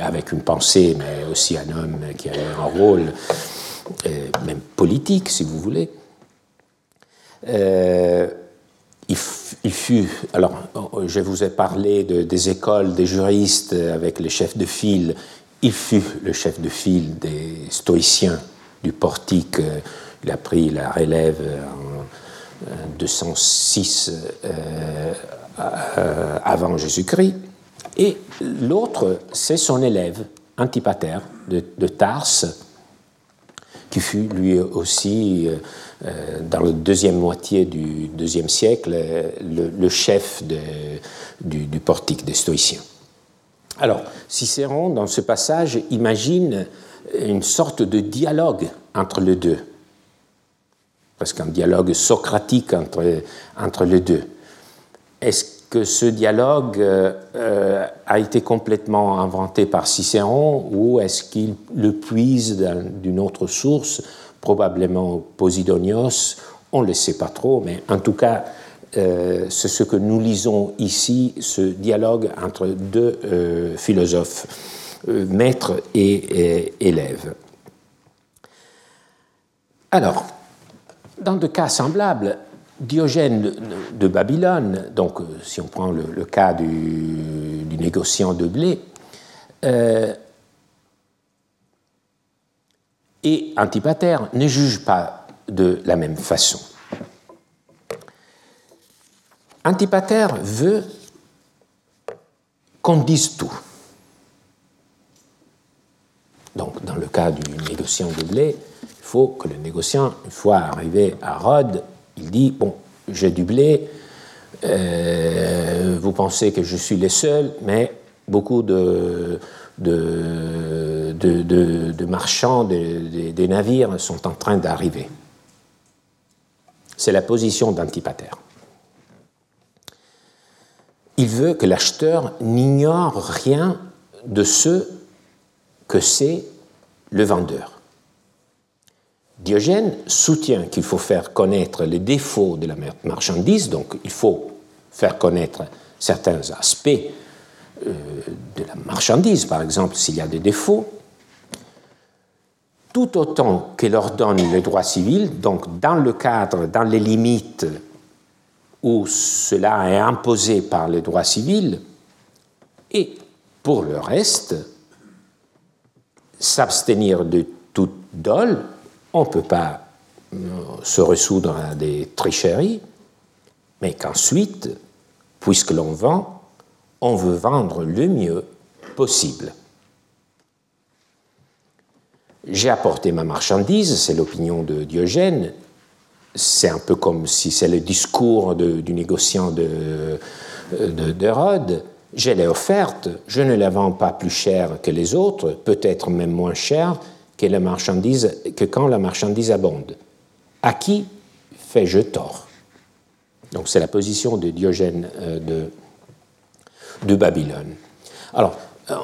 avec une pensée, mais aussi un homme qui avait un rôle même politique, si vous voulez. Il, fut, alors je vous ai parlé de, des écoles des juristes avec les chefs de file il fut le chef de file des stoïciens du portique. Il a pris la relève en 206 euh, euh, avant Jésus-Christ. Et l'autre, c'est son élève, Antipater de Tarse, fut lui aussi, euh, dans la deuxième moitié du deuxième siècle, le, chef du, portique des stoïciens. Alors, Cicéron, dans ce passage, imagine une sorte de dialogue entre les deux, parce qu'un dialogue socratique entre, entre les deux. Est-ce que ce dialogue euh, a été complètement inventé par Cicéron ou est-ce qu'il le puise d'une autre source, probablement Posidonios On ne le sait pas trop, mais en tout cas, euh, c'est ce que nous lisons ici, ce dialogue entre deux euh, philosophes, euh, maître et, élève. Alors, dans des cas semblables, Diogène de, Babylone, donc si on prend le, cas du, négociant de blé, et Antipater ne jugent pas de la même façon. Antipater veut qu'on dise tout. Donc, dans le cas du négociant de blé, il faut que le négociant, une fois arrivé à Rhodes, il dit Bon, j'ai du blé, euh, vous pensez que je suis le seul, mais beaucoup de, marchands, des navires sont en train d'arriver. C'est la position d'Antipater il veut que l'acheteur n'ignore rien de ce que c'est le vendeur. Diogène soutient qu'il faut faire connaître les défauts de la marchandise, donc il faut faire connaître certains aspects euh, de la marchandise, par exemple s'il y a des défauts, tout autant qu'elle ordonne le droit civil, donc dans le cadre, dans les limites où cela est imposé par le droit civil, et pour le reste, s'abstenir de toute dole, on ne peut pas euh, se ressoudre à des tricheries, mais qu'ensuite, puisque l'on vend, on veut vendre le mieux possible. J'ai apporté ma marchandise, c'est l'opinion de Diogène, c'est un peu comme si c'est le discours du négociant de, de, Rhodes. Je je ne la vends pas plus cher que les autres, peut-être même moins cher que, la marchandise, que quand la marchandise abonde. À qui fais-je tort? Donc c'est la position de Diogène euh, de, de Babylone. Alors,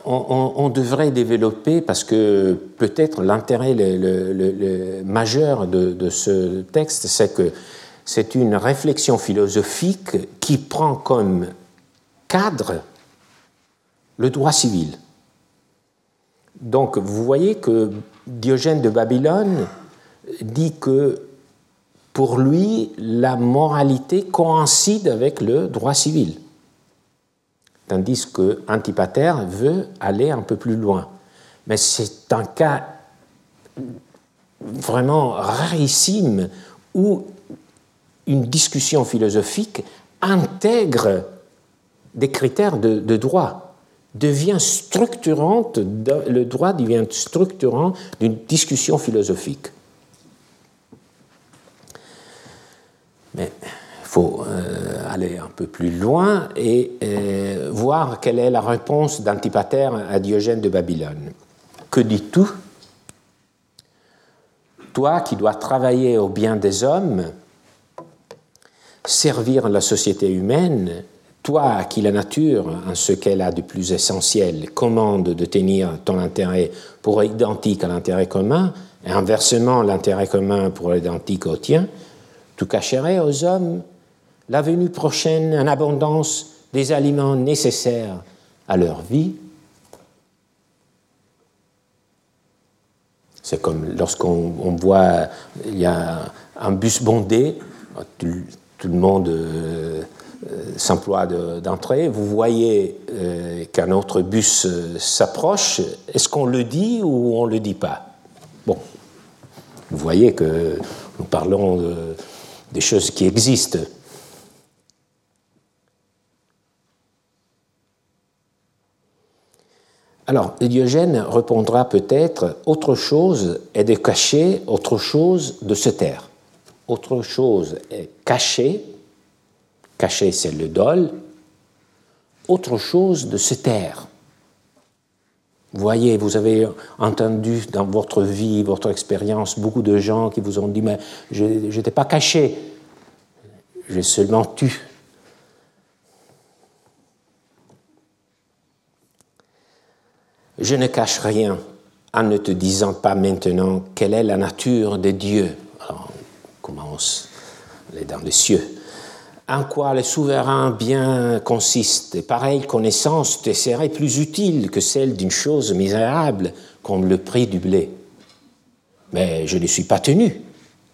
on, devrait développer, parce que peut-être l'intérêt le, majeur de, ce texte, c'est que c'est une réflexion philosophique qui prend comme cadre le droit civil. Donc vous voyez que Diogène de Babylone dit que pour lui, la moralité coïncide avec le droit civil tandis que Antipater veut aller un peu plus loin. Mais c'est un cas vraiment rarissime où une discussion philosophique intègre des critères de, droit, devient structurante, le droit devient structurant d'une discussion philosophique. Mais faut euh, aller un peu plus loin et euh, voir quelle est la réponse d'Antipater à Diogène de Babylone. Que dis-tu? Toi qui dois travailler au bien des hommes, servir la société humaine, toi qui la nature, en ce qu'elle a de plus essentiel, commande de tenir ton intérêt pour identique à l'intérêt commun, et inversement l'intérêt commun pour identique au tien, tu cacherais aux hommes la venue prochaine en abondance des aliments nécessaires à leur vie. C'est comme lorsqu'on voit, il y a un bus bondé, tout, le monde euh, s'emploie d'entrer, vous voyez euh, qu'un autre bus euh, s'approche, est-ce qu'on le dit ou on ne le dit pas? Bon, vous voyez que nous parlons de, des choses qui existent. Alors, Diogène répondra peut-être autre chose est de cacher, autre chose de se taire. Autre chose est cacher, cacher c'est le dol, autre chose de se taire. Voyez, vous avez entendu dans votre vie, votre expérience, beaucoup de gens qui vous ont dit, mais je n'étais pas caché, j'ai seulement tu. Je ne cache rien en ne te disant pas maintenant quelle est la nature de Dieu. Alors, on commence les dans les cieux. En quoi le souverain bien consiste. Et pareille connaissance te serait plus utile que celle d'une chose misérable comme le prix du blé. Mais je ne suis pas tenu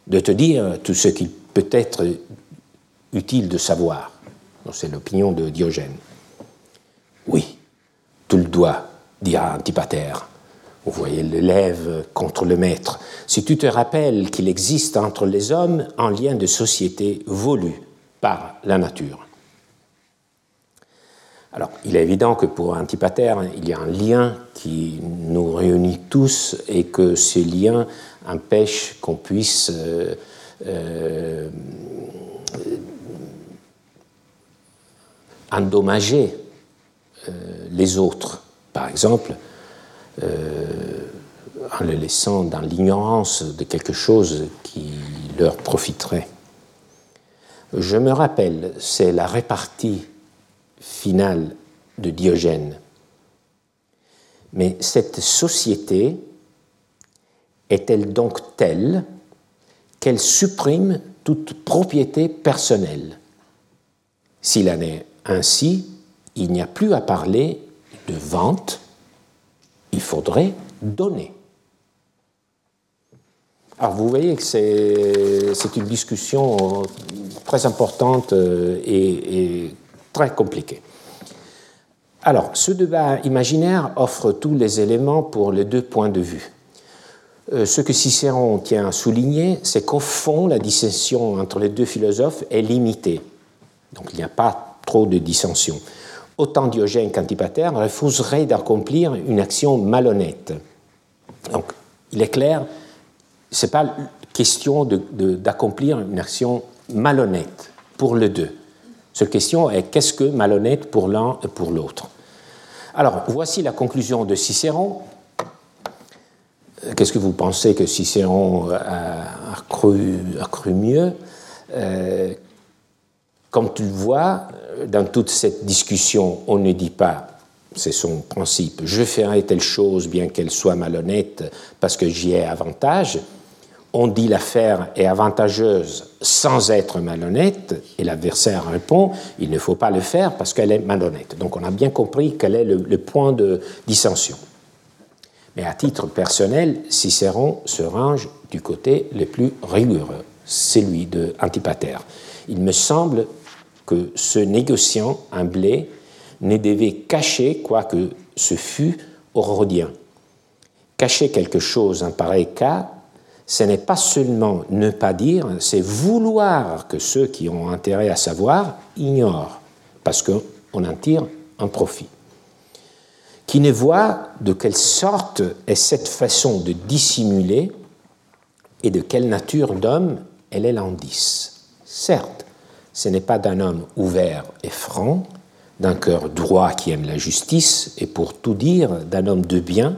de te dire tout ce qu'il peut être utile de savoir. C'est l'opinion de Diogène. Oui, tu le dois dira Antipater. Vous voyez l'élève contre le maître. Si tu te rappelles qu'il existe entre les hommes un lien de société voulu par la nature. Alors, il est évident que pour Antipater, il y a un lien qui nous réunit tous et que ce lien empêche qu'on puisse euh, euh, endommager euh, les autres par exemple, en les laissant dans l'ignorance de quelque chose qui leur profiterait. Je me rappelle, c'est la répartie finale de Diogène. Mais cette société est-elle donc telle qu'elle supprime toute propriété personnelle? S'il en est ainsi, il n'y a plus à parler de vente, il faudrait donner. Alors vous voyez que c'est une discussion très importante et, et très compliquée. Alors, ce débat imaginaire offre tous les éléments pour les deux points de vue. Euh, ce que Cicéron tient à souligner, c'est qu'au fond, la dissension entre les deux philosophes est limitée. Donc il n'y a pas trop de dissension. Autant Diogène qu'Antipater refuseraient d'accomplir une action malhonnête. Donc il est clair, n'est pas question d'accomplir une action malhonnête pour les deux. Cette question est qu'est-ce que malhonnête pour l'un et pour l'autre? Alors voici la conclusion de Cicéron Qu'est-ce que vous pensez que Cicéron a, cru, a cru, mieux? Euh, Comme tu le vois, dans toute cette discussion, on ne dit pas, c'est son principe, je ferai telle chose bien qu'elle soit malhonnête parce que j'y ai avantage. On dit l'affaire est avantageuse sans être malhonnête, et l'adversaire répond, il ne faut pas le faire parce qu'elle est malhonnête. Donc on a bien compris quel est le point de dissension. Mais à titre personnel, Cicéron se range du côté le plus rigoureux, celui de Antipater. Il me semble que ce négociant un blé ne devait cacher, quoique ce fût Orodien. Cacher quelque chose en pareil cas, ce n'est pas seulement ne pas dire, c'est vouloir que ceux qui ont intérêt à savoir ignorent, parce qu'on en tire un profit qui ne voit de quelle sorte est cette façon de dissimuler et de quelle nature d'homme elle est l'indice. Certes, ce n'est pas d'un homme ouvert et franc, d'un cœur droit qui aime la justice, et pour tout dire, d'un homme de bien,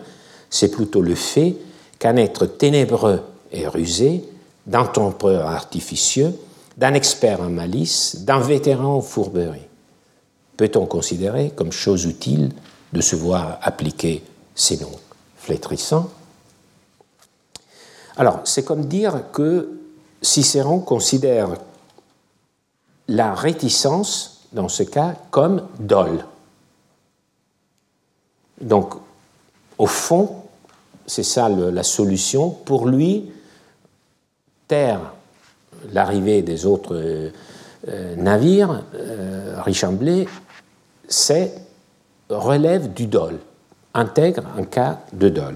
c'est plutôt le fait qu'un être ténébreux et rusé, d'un tempreur artificieux, d'un expert en malice, d'un vétéran en fourberie. Peut-on considérer comme chose utile de se voir appliquer ces noms flétrissants? Alors, c'est comme dire que Cicéron considère la réticence, dans ce cas, comme dol. Donc, au fond, c'est ça la solution. Pour lui, l'arrivée des autres euh, navires, euh, Richamblay, c'est relève du dol, intègre un cas de dol.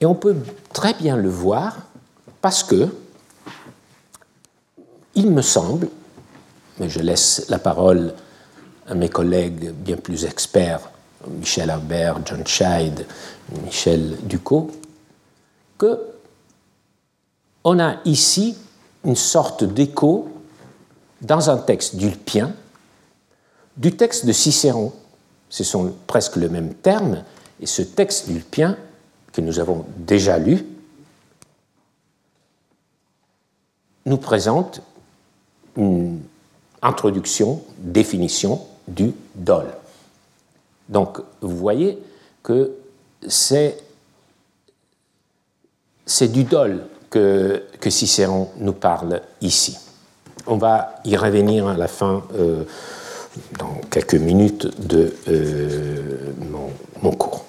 Et on peut très bien le voir parce que, il me semble, mais je laisse la parole à mes collègues bien plus experts, Michel Albert, John Scheid, Michel Ducot, que on a ici une sorte d'écho dans un texte d'Ulpien du texte de Cicéron. Ce sont presque le même terme, et ce texte d'Ulpien, que nous avons déjà lu, nous présente une introduction, définition du dol. Donc, vous voyez que c'est, c'est du dol que, Cicéron nous parle ici. On va y revenir à la fin euh, dans quelques minutes de euh, mon, cours.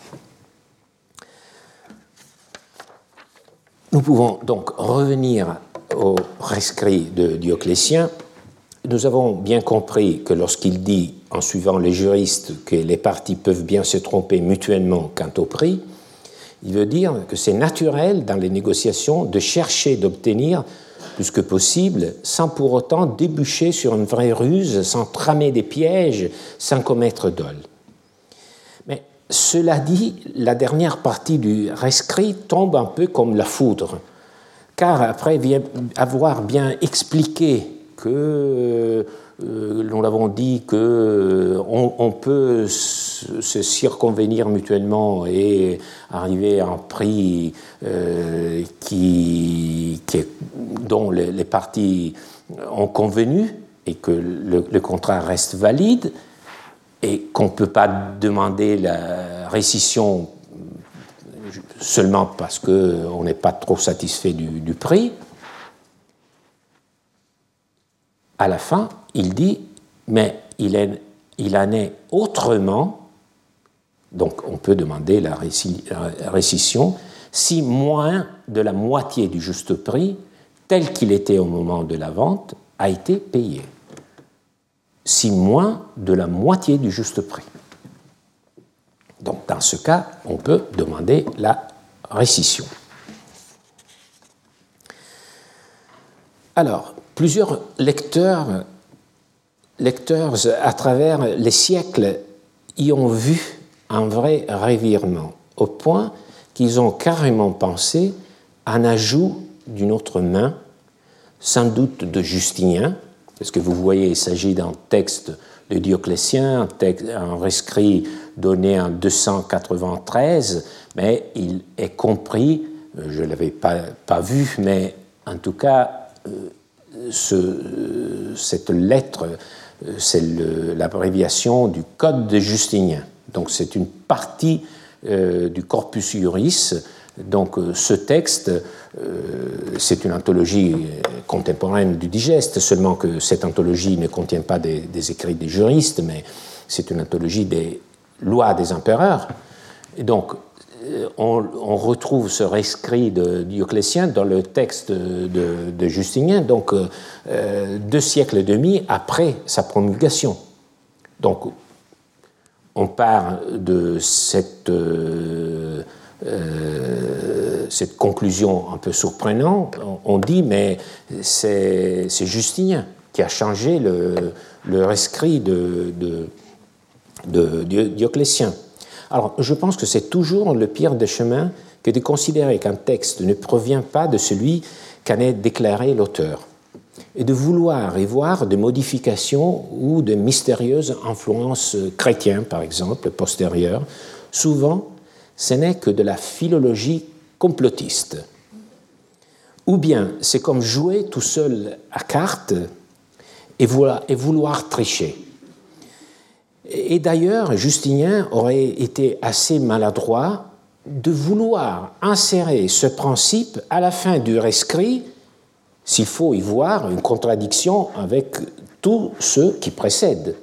Nous pouvons donc revenir au rescrit de Dioclétien. Nous avons bien compris que lorsqu'il dit, en suivant les juristes, que les parties peuvent bien se tromper mutuellement quant au prix, il veut dire que c'est naturel dans les négociations de chercher d'obtenir plus que possible, sans pour autant déboucher sur une vraie ruse, sans tramer des pièges, sans commettre dol. Mais cela dit, la dernière partie du rescrit tombe un peu comme la foudre, car après avoir bien expliqué que euh, nous l'avons dit que euh, on, peut se circonvenir mutuellement et arriver à un prix euh, dont les, parties ont convenu et que le, contrat reste valide et qu'on ne peut pas demander la récision seulement parce qu'on n'est pas trop satisfait du prix. À la fin, il dit, mais il, en est autrement, donc on peut demander la récission, si moins de la moitié du juste prix, tel qu'il était au moment de la vente, a été payé. Si moins de la moitié du juste prix. Donc dans ce cas, on peut demander la récision. Alors, plusieurs lecteurs, lecteurs à travers les siècles y ont vu un vrai revirement, au point qu'ils ont carrément pensé à un ajout d'une autre main, sans doute de Justinien, parce que vous voyez, il s'agit d'un texte de Dioclétien, un, rescrit donné en 293, mais il est compris, je ne l'avais pas, pas, vu, mais en tout cas, euh, euh, cette lettre, c'est l'abréviation du Code de Justinien. Donc c'est une partie du corpus juris. Donc ce texte, c'est une anthologie contemporaine du digeste, seulement que cette anthologie ne contient pas des, des écrits des juristes, mais c'est une anthologie des lois des empereurs. Et donc euh, on, retrouve ce rescrit de Dioclétien dans le texte de, Justinien, donc euh, euh, deux siècles et demi après sa promulgation. Donc, on parle de cette, conclusion un peu surprenante. On, dit, mais c'est Justinien qui a changé le, rescrit de Dioclétien. Alors, je pense que c'est toujours le pire des chemins que de considérer qu'un texte ne provient pas de celui qu'en est déclaré l'auteur, et de vouloir y voir des modifications ou de mystérieuses influences chrétiennes, par exemple, postérieures. Souvent, ce n'est que de la philologie complotiste. Ou bien c'est comme jouer tout seul à cartes et vouloir, et vouloir tricher. Et d'ailleurs, Justinien aurait été assez maladroit de vouloir insérer ce principe à la fin du rescrit, s'il faut y voir une contradiction avec tous ceux qui précèdent.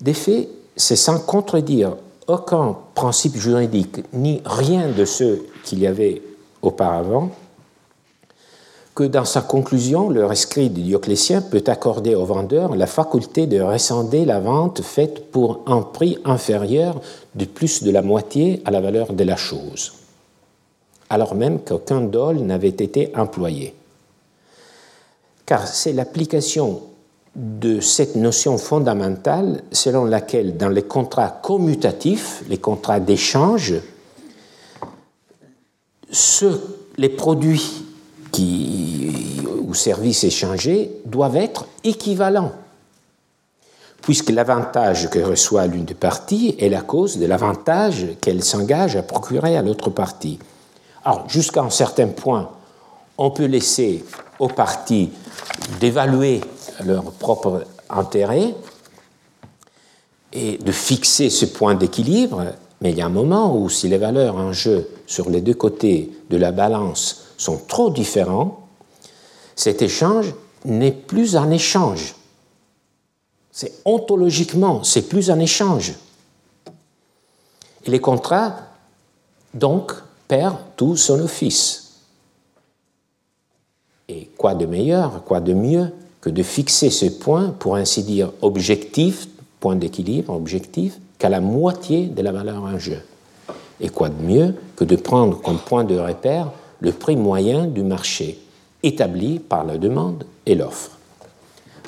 Des faits, c'est sans contredire aucun principe juridique ni rien de ce qu'il y avait auparavant, que dans sa conclusion, le rescrit de Dioclétien peut accorder au vendeur la faculté de rescender la vente faite pour un prix inférieur de plus de la moitié à la valeur de la chose, alors même qu'aucun dol n'avait été employé. Car c'est l'application de cette notion fondamentale selon laquelle dans les contrats commutatifs, les contrats d'échange, les produits qui, ou services échangés doivent être équivalents, puisque l'avantage que reçoit l'une des parties est la cause de l'avantage qu'elle s'engage à procurer à l'autre partie. Alors, jusqu'à un certain point, on peut laisser aux parties d'évaluer leur propre intérêt et de fixer ce point d'équilibre, mais il y a un moment où si les valeurs en jeu sur les deux côtés de la balance sont trop différents, cet échange n'est plus un échange. C'est ontologiquement, c'est plus un échange. Et les contrats, donc, perdent tout son office. Et quoi de meilleur, quoi de mieux que de fixer ce point, pour ainsi dire, objectif, point d'équilibre objectif, qu'à la moitié de la valeur en jeu? Et quoi de mieux que de prendre comme point de repère le prix moyen du marché établi par la demande et l'offre.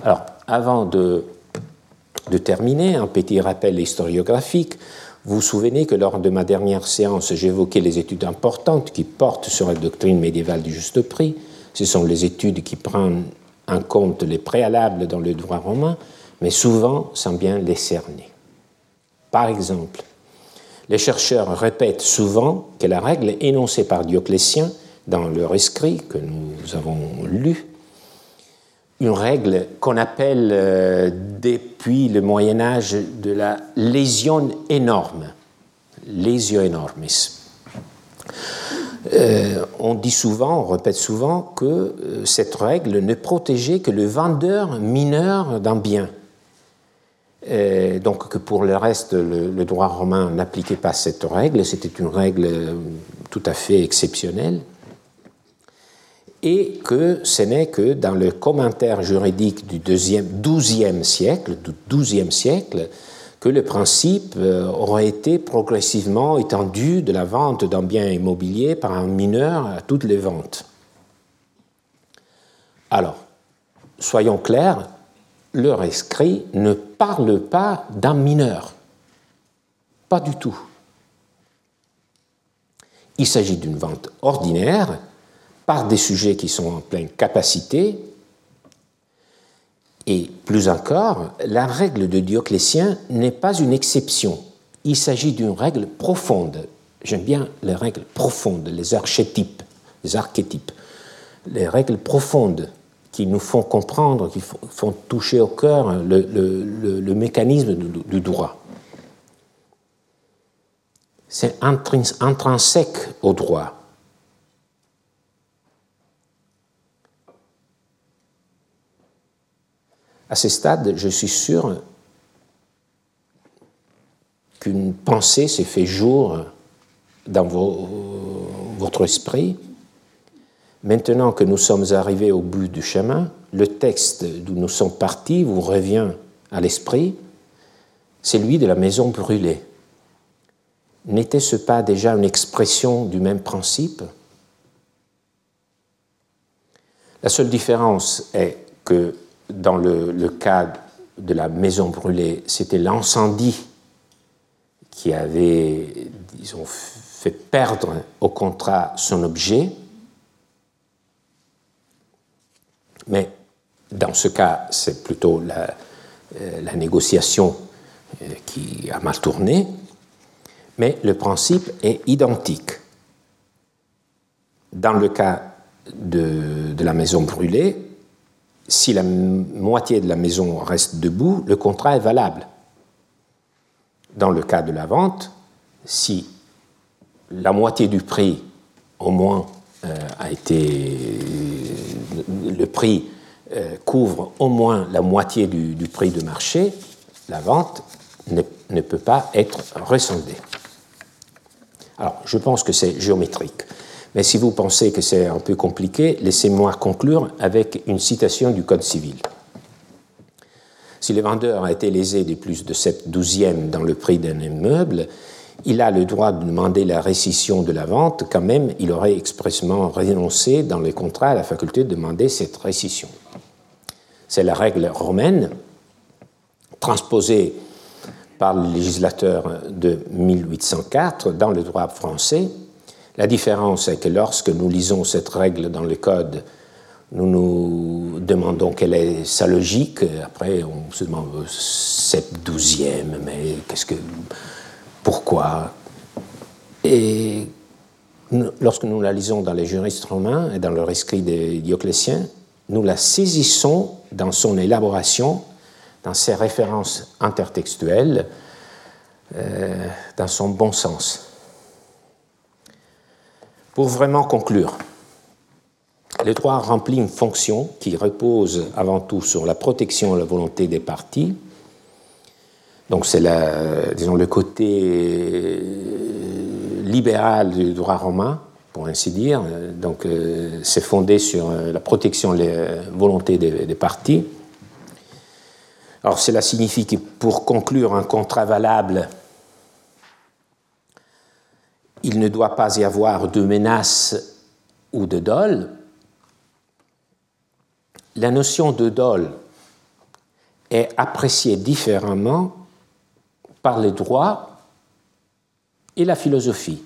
Alors, avant de, terminer, un petit rappel historiographique. Vous vous souvenez que lors de ma dernière séance, j'évoquais les études importantes qui portent sur la doctrine médiévale du juste prix. Ce sont les études qui prennent en compte les préalables dans le droit romain, mais souvent sans bien les cerner. Par exemple, les chercheurs répètent souvent que la règle énoncée par Dioclétien dans leur écrit que nous avons lu, une règle qu'on appelle euh, depuis le Moyen Âge de la lésion énorme, lésio enormis. Euh, on dit souvent, on répète souvent que euh, cette règle ne protégeait que le vendeur mineur d'un bien. donc que pour le reste, le, droit romain n'appliquait pas cette règle, c'était une règle tout à fait exceptionnelle, et que ce n'est que dans le commentaire juridique du XIIe siècle, du XIIe siècle, que le principe euh, aurait été progressivement étendu de la vente d'un bien immobilier par un mineur à toutes les ventes. Alors, soyons clairs, le rescrit ne parle pas d'un mineur. Pas du tout. Il s'agit d'une vente ordinaire par des sujets qui sont en pleine capacité. Et plus encore, la règle de Dioclétien n'est pas une exception. Il s'agit d'une règle profonde. J'aime bien les règles profondes, les archétypes, les archétypes, les règles profondes qui nous font comprendre, qui font toucher au cœur le, mécanisme du, droit. C'est intrinsèque au droit. À ce stade, je suis sûr qu'une pensée s'est fait jour dans votre esprit. Maintenant que nous sommes arrivés au bout du chemin, le texte d'où nous sommes partis vous revient à l'esprit, c'est lui de la maison brûlée. N'était-ce pas déjà une expression du même principe? La seule différence est que dans le, cas de la maison brûlée, c'était l'incendie qui avait, disons, fait perdre au contrat son objet, Mais dans ce cas, c'est plutôt la, euh, négociation euh, qui a mal tourné, mais le principe est identique. Dans le cas de, la maison brûlée, si la moitié de la maison reste debout, le contrat est valable. Dans le cas de la vente, si la moitié du prix, au moins, euh, a été le prix euh, couvre au moins la moitié du, prix de marché, la vente ne, peut pas être rescindée. Alors, je pense que c'est géométrique. Mais si vous pensez que c'est un peu compliqué, laissez-moi conclure avec une citation du Code civil. Si le vendeur a été lésé de plus de 7 douzièmes dans le prix d'un immeuble, il a le droit de demander la récision de la vente, quand même il aurait expressément renoncé dans le contrat à la faculté de demander cette récision. C'est la règle romaine, transposée par le législateur de 1804 dans le droit français. La différence est que lorsque nous lisons cette règle dans le Code, nous nous demandons quelle est sa logique. Après, on se demande 7 douzième, mais qu'est-ce que pourquoi? Et lorsque nous la lisons dans les juristes romains et dans le rescrit de Dioclétien, nous la saisissons dans son élaboration, dans ses références intertextuelles, euh, dans son bon sens. Pour vraiment conclure, le droit remplit une fonction qui repose avant tout sur la protection et la volonté des parties, donc c'est le côté euh, libéral du droit romain, pour ainsi dire. Donc euh, c'est fondé sur euh, la protection les volontés des, des parties. Alors cela signifie que pour conclure un contrat valable, il ne doit pas y avoir de menace ou de dol. La notion de dol est appréciée différemment par les droits et la philosophie.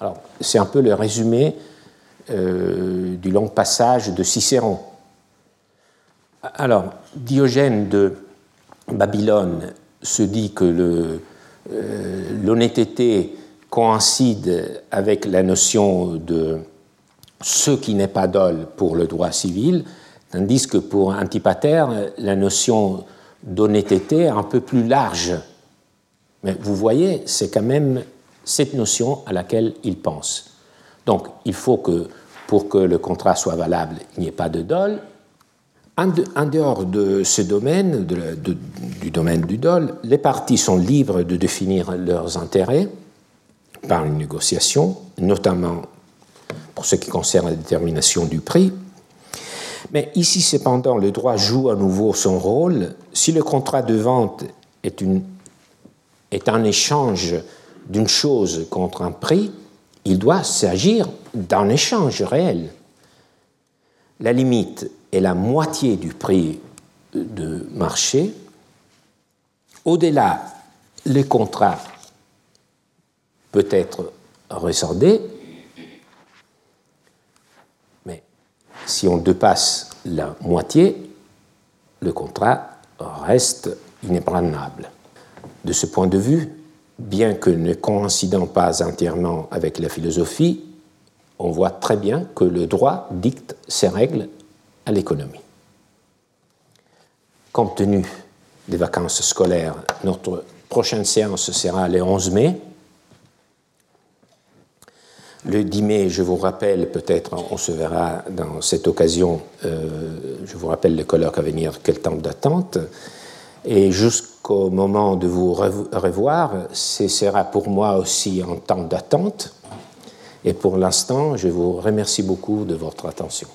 Alors, c'est un peu le résumé euh, du long passage de Cicéron. Alors, Diogène de Babylone se dit que euh, l'honnêteté coïncide avec la notion de ce qui n'est pas dol pour le droit civil, tandis que pour Antipater, la notion d'honnêteté un peu plus large. Mais vous voyez, c'est quand même cette notion à laquelle il pense. Donc, il faut que, pour que le contrat soit valable, il n'y ait pas de dol. En, dehors de ce domaine, du domaine du dol, les parties sont libres de définir leurs intérêts par une négociation, notamment pour ce qui concerne la détermination du prix. Mais ici, cependant, le droit joue à nouveau son rôle. Si le contrat de vente est, un échange d'une chose contre un prix, il doit s'agir d'un échange réel. La limite est la moitié du prix de marché. Au-delà, le contrat peut être ressorté, mais si on dépasse la moitié, le contrat reste inébranlable. De ce point de vue, bien que ne coïncidant pas entièrement avec la philosophie, on voit très bien que le droit dicte ses règles à l'économie. Compte tenu des vacances scolaires, notre prochaine séance sera le 11 mai. Le 10 mai, je vous rappelle, peut-être on se verra dans cette occasion, euh, je vous rappelle le colloque à venir, quel temps d'attente. Et jusqu'au moment de vous revoir, ce sera pour moi aussi un temps d'attente. Et pour l'instant, je vous remercie beaucoup de votre attention.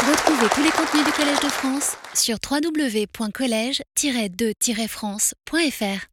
Retrouvez tous les contenus du Collège de France sur www.colège-2-france.fr.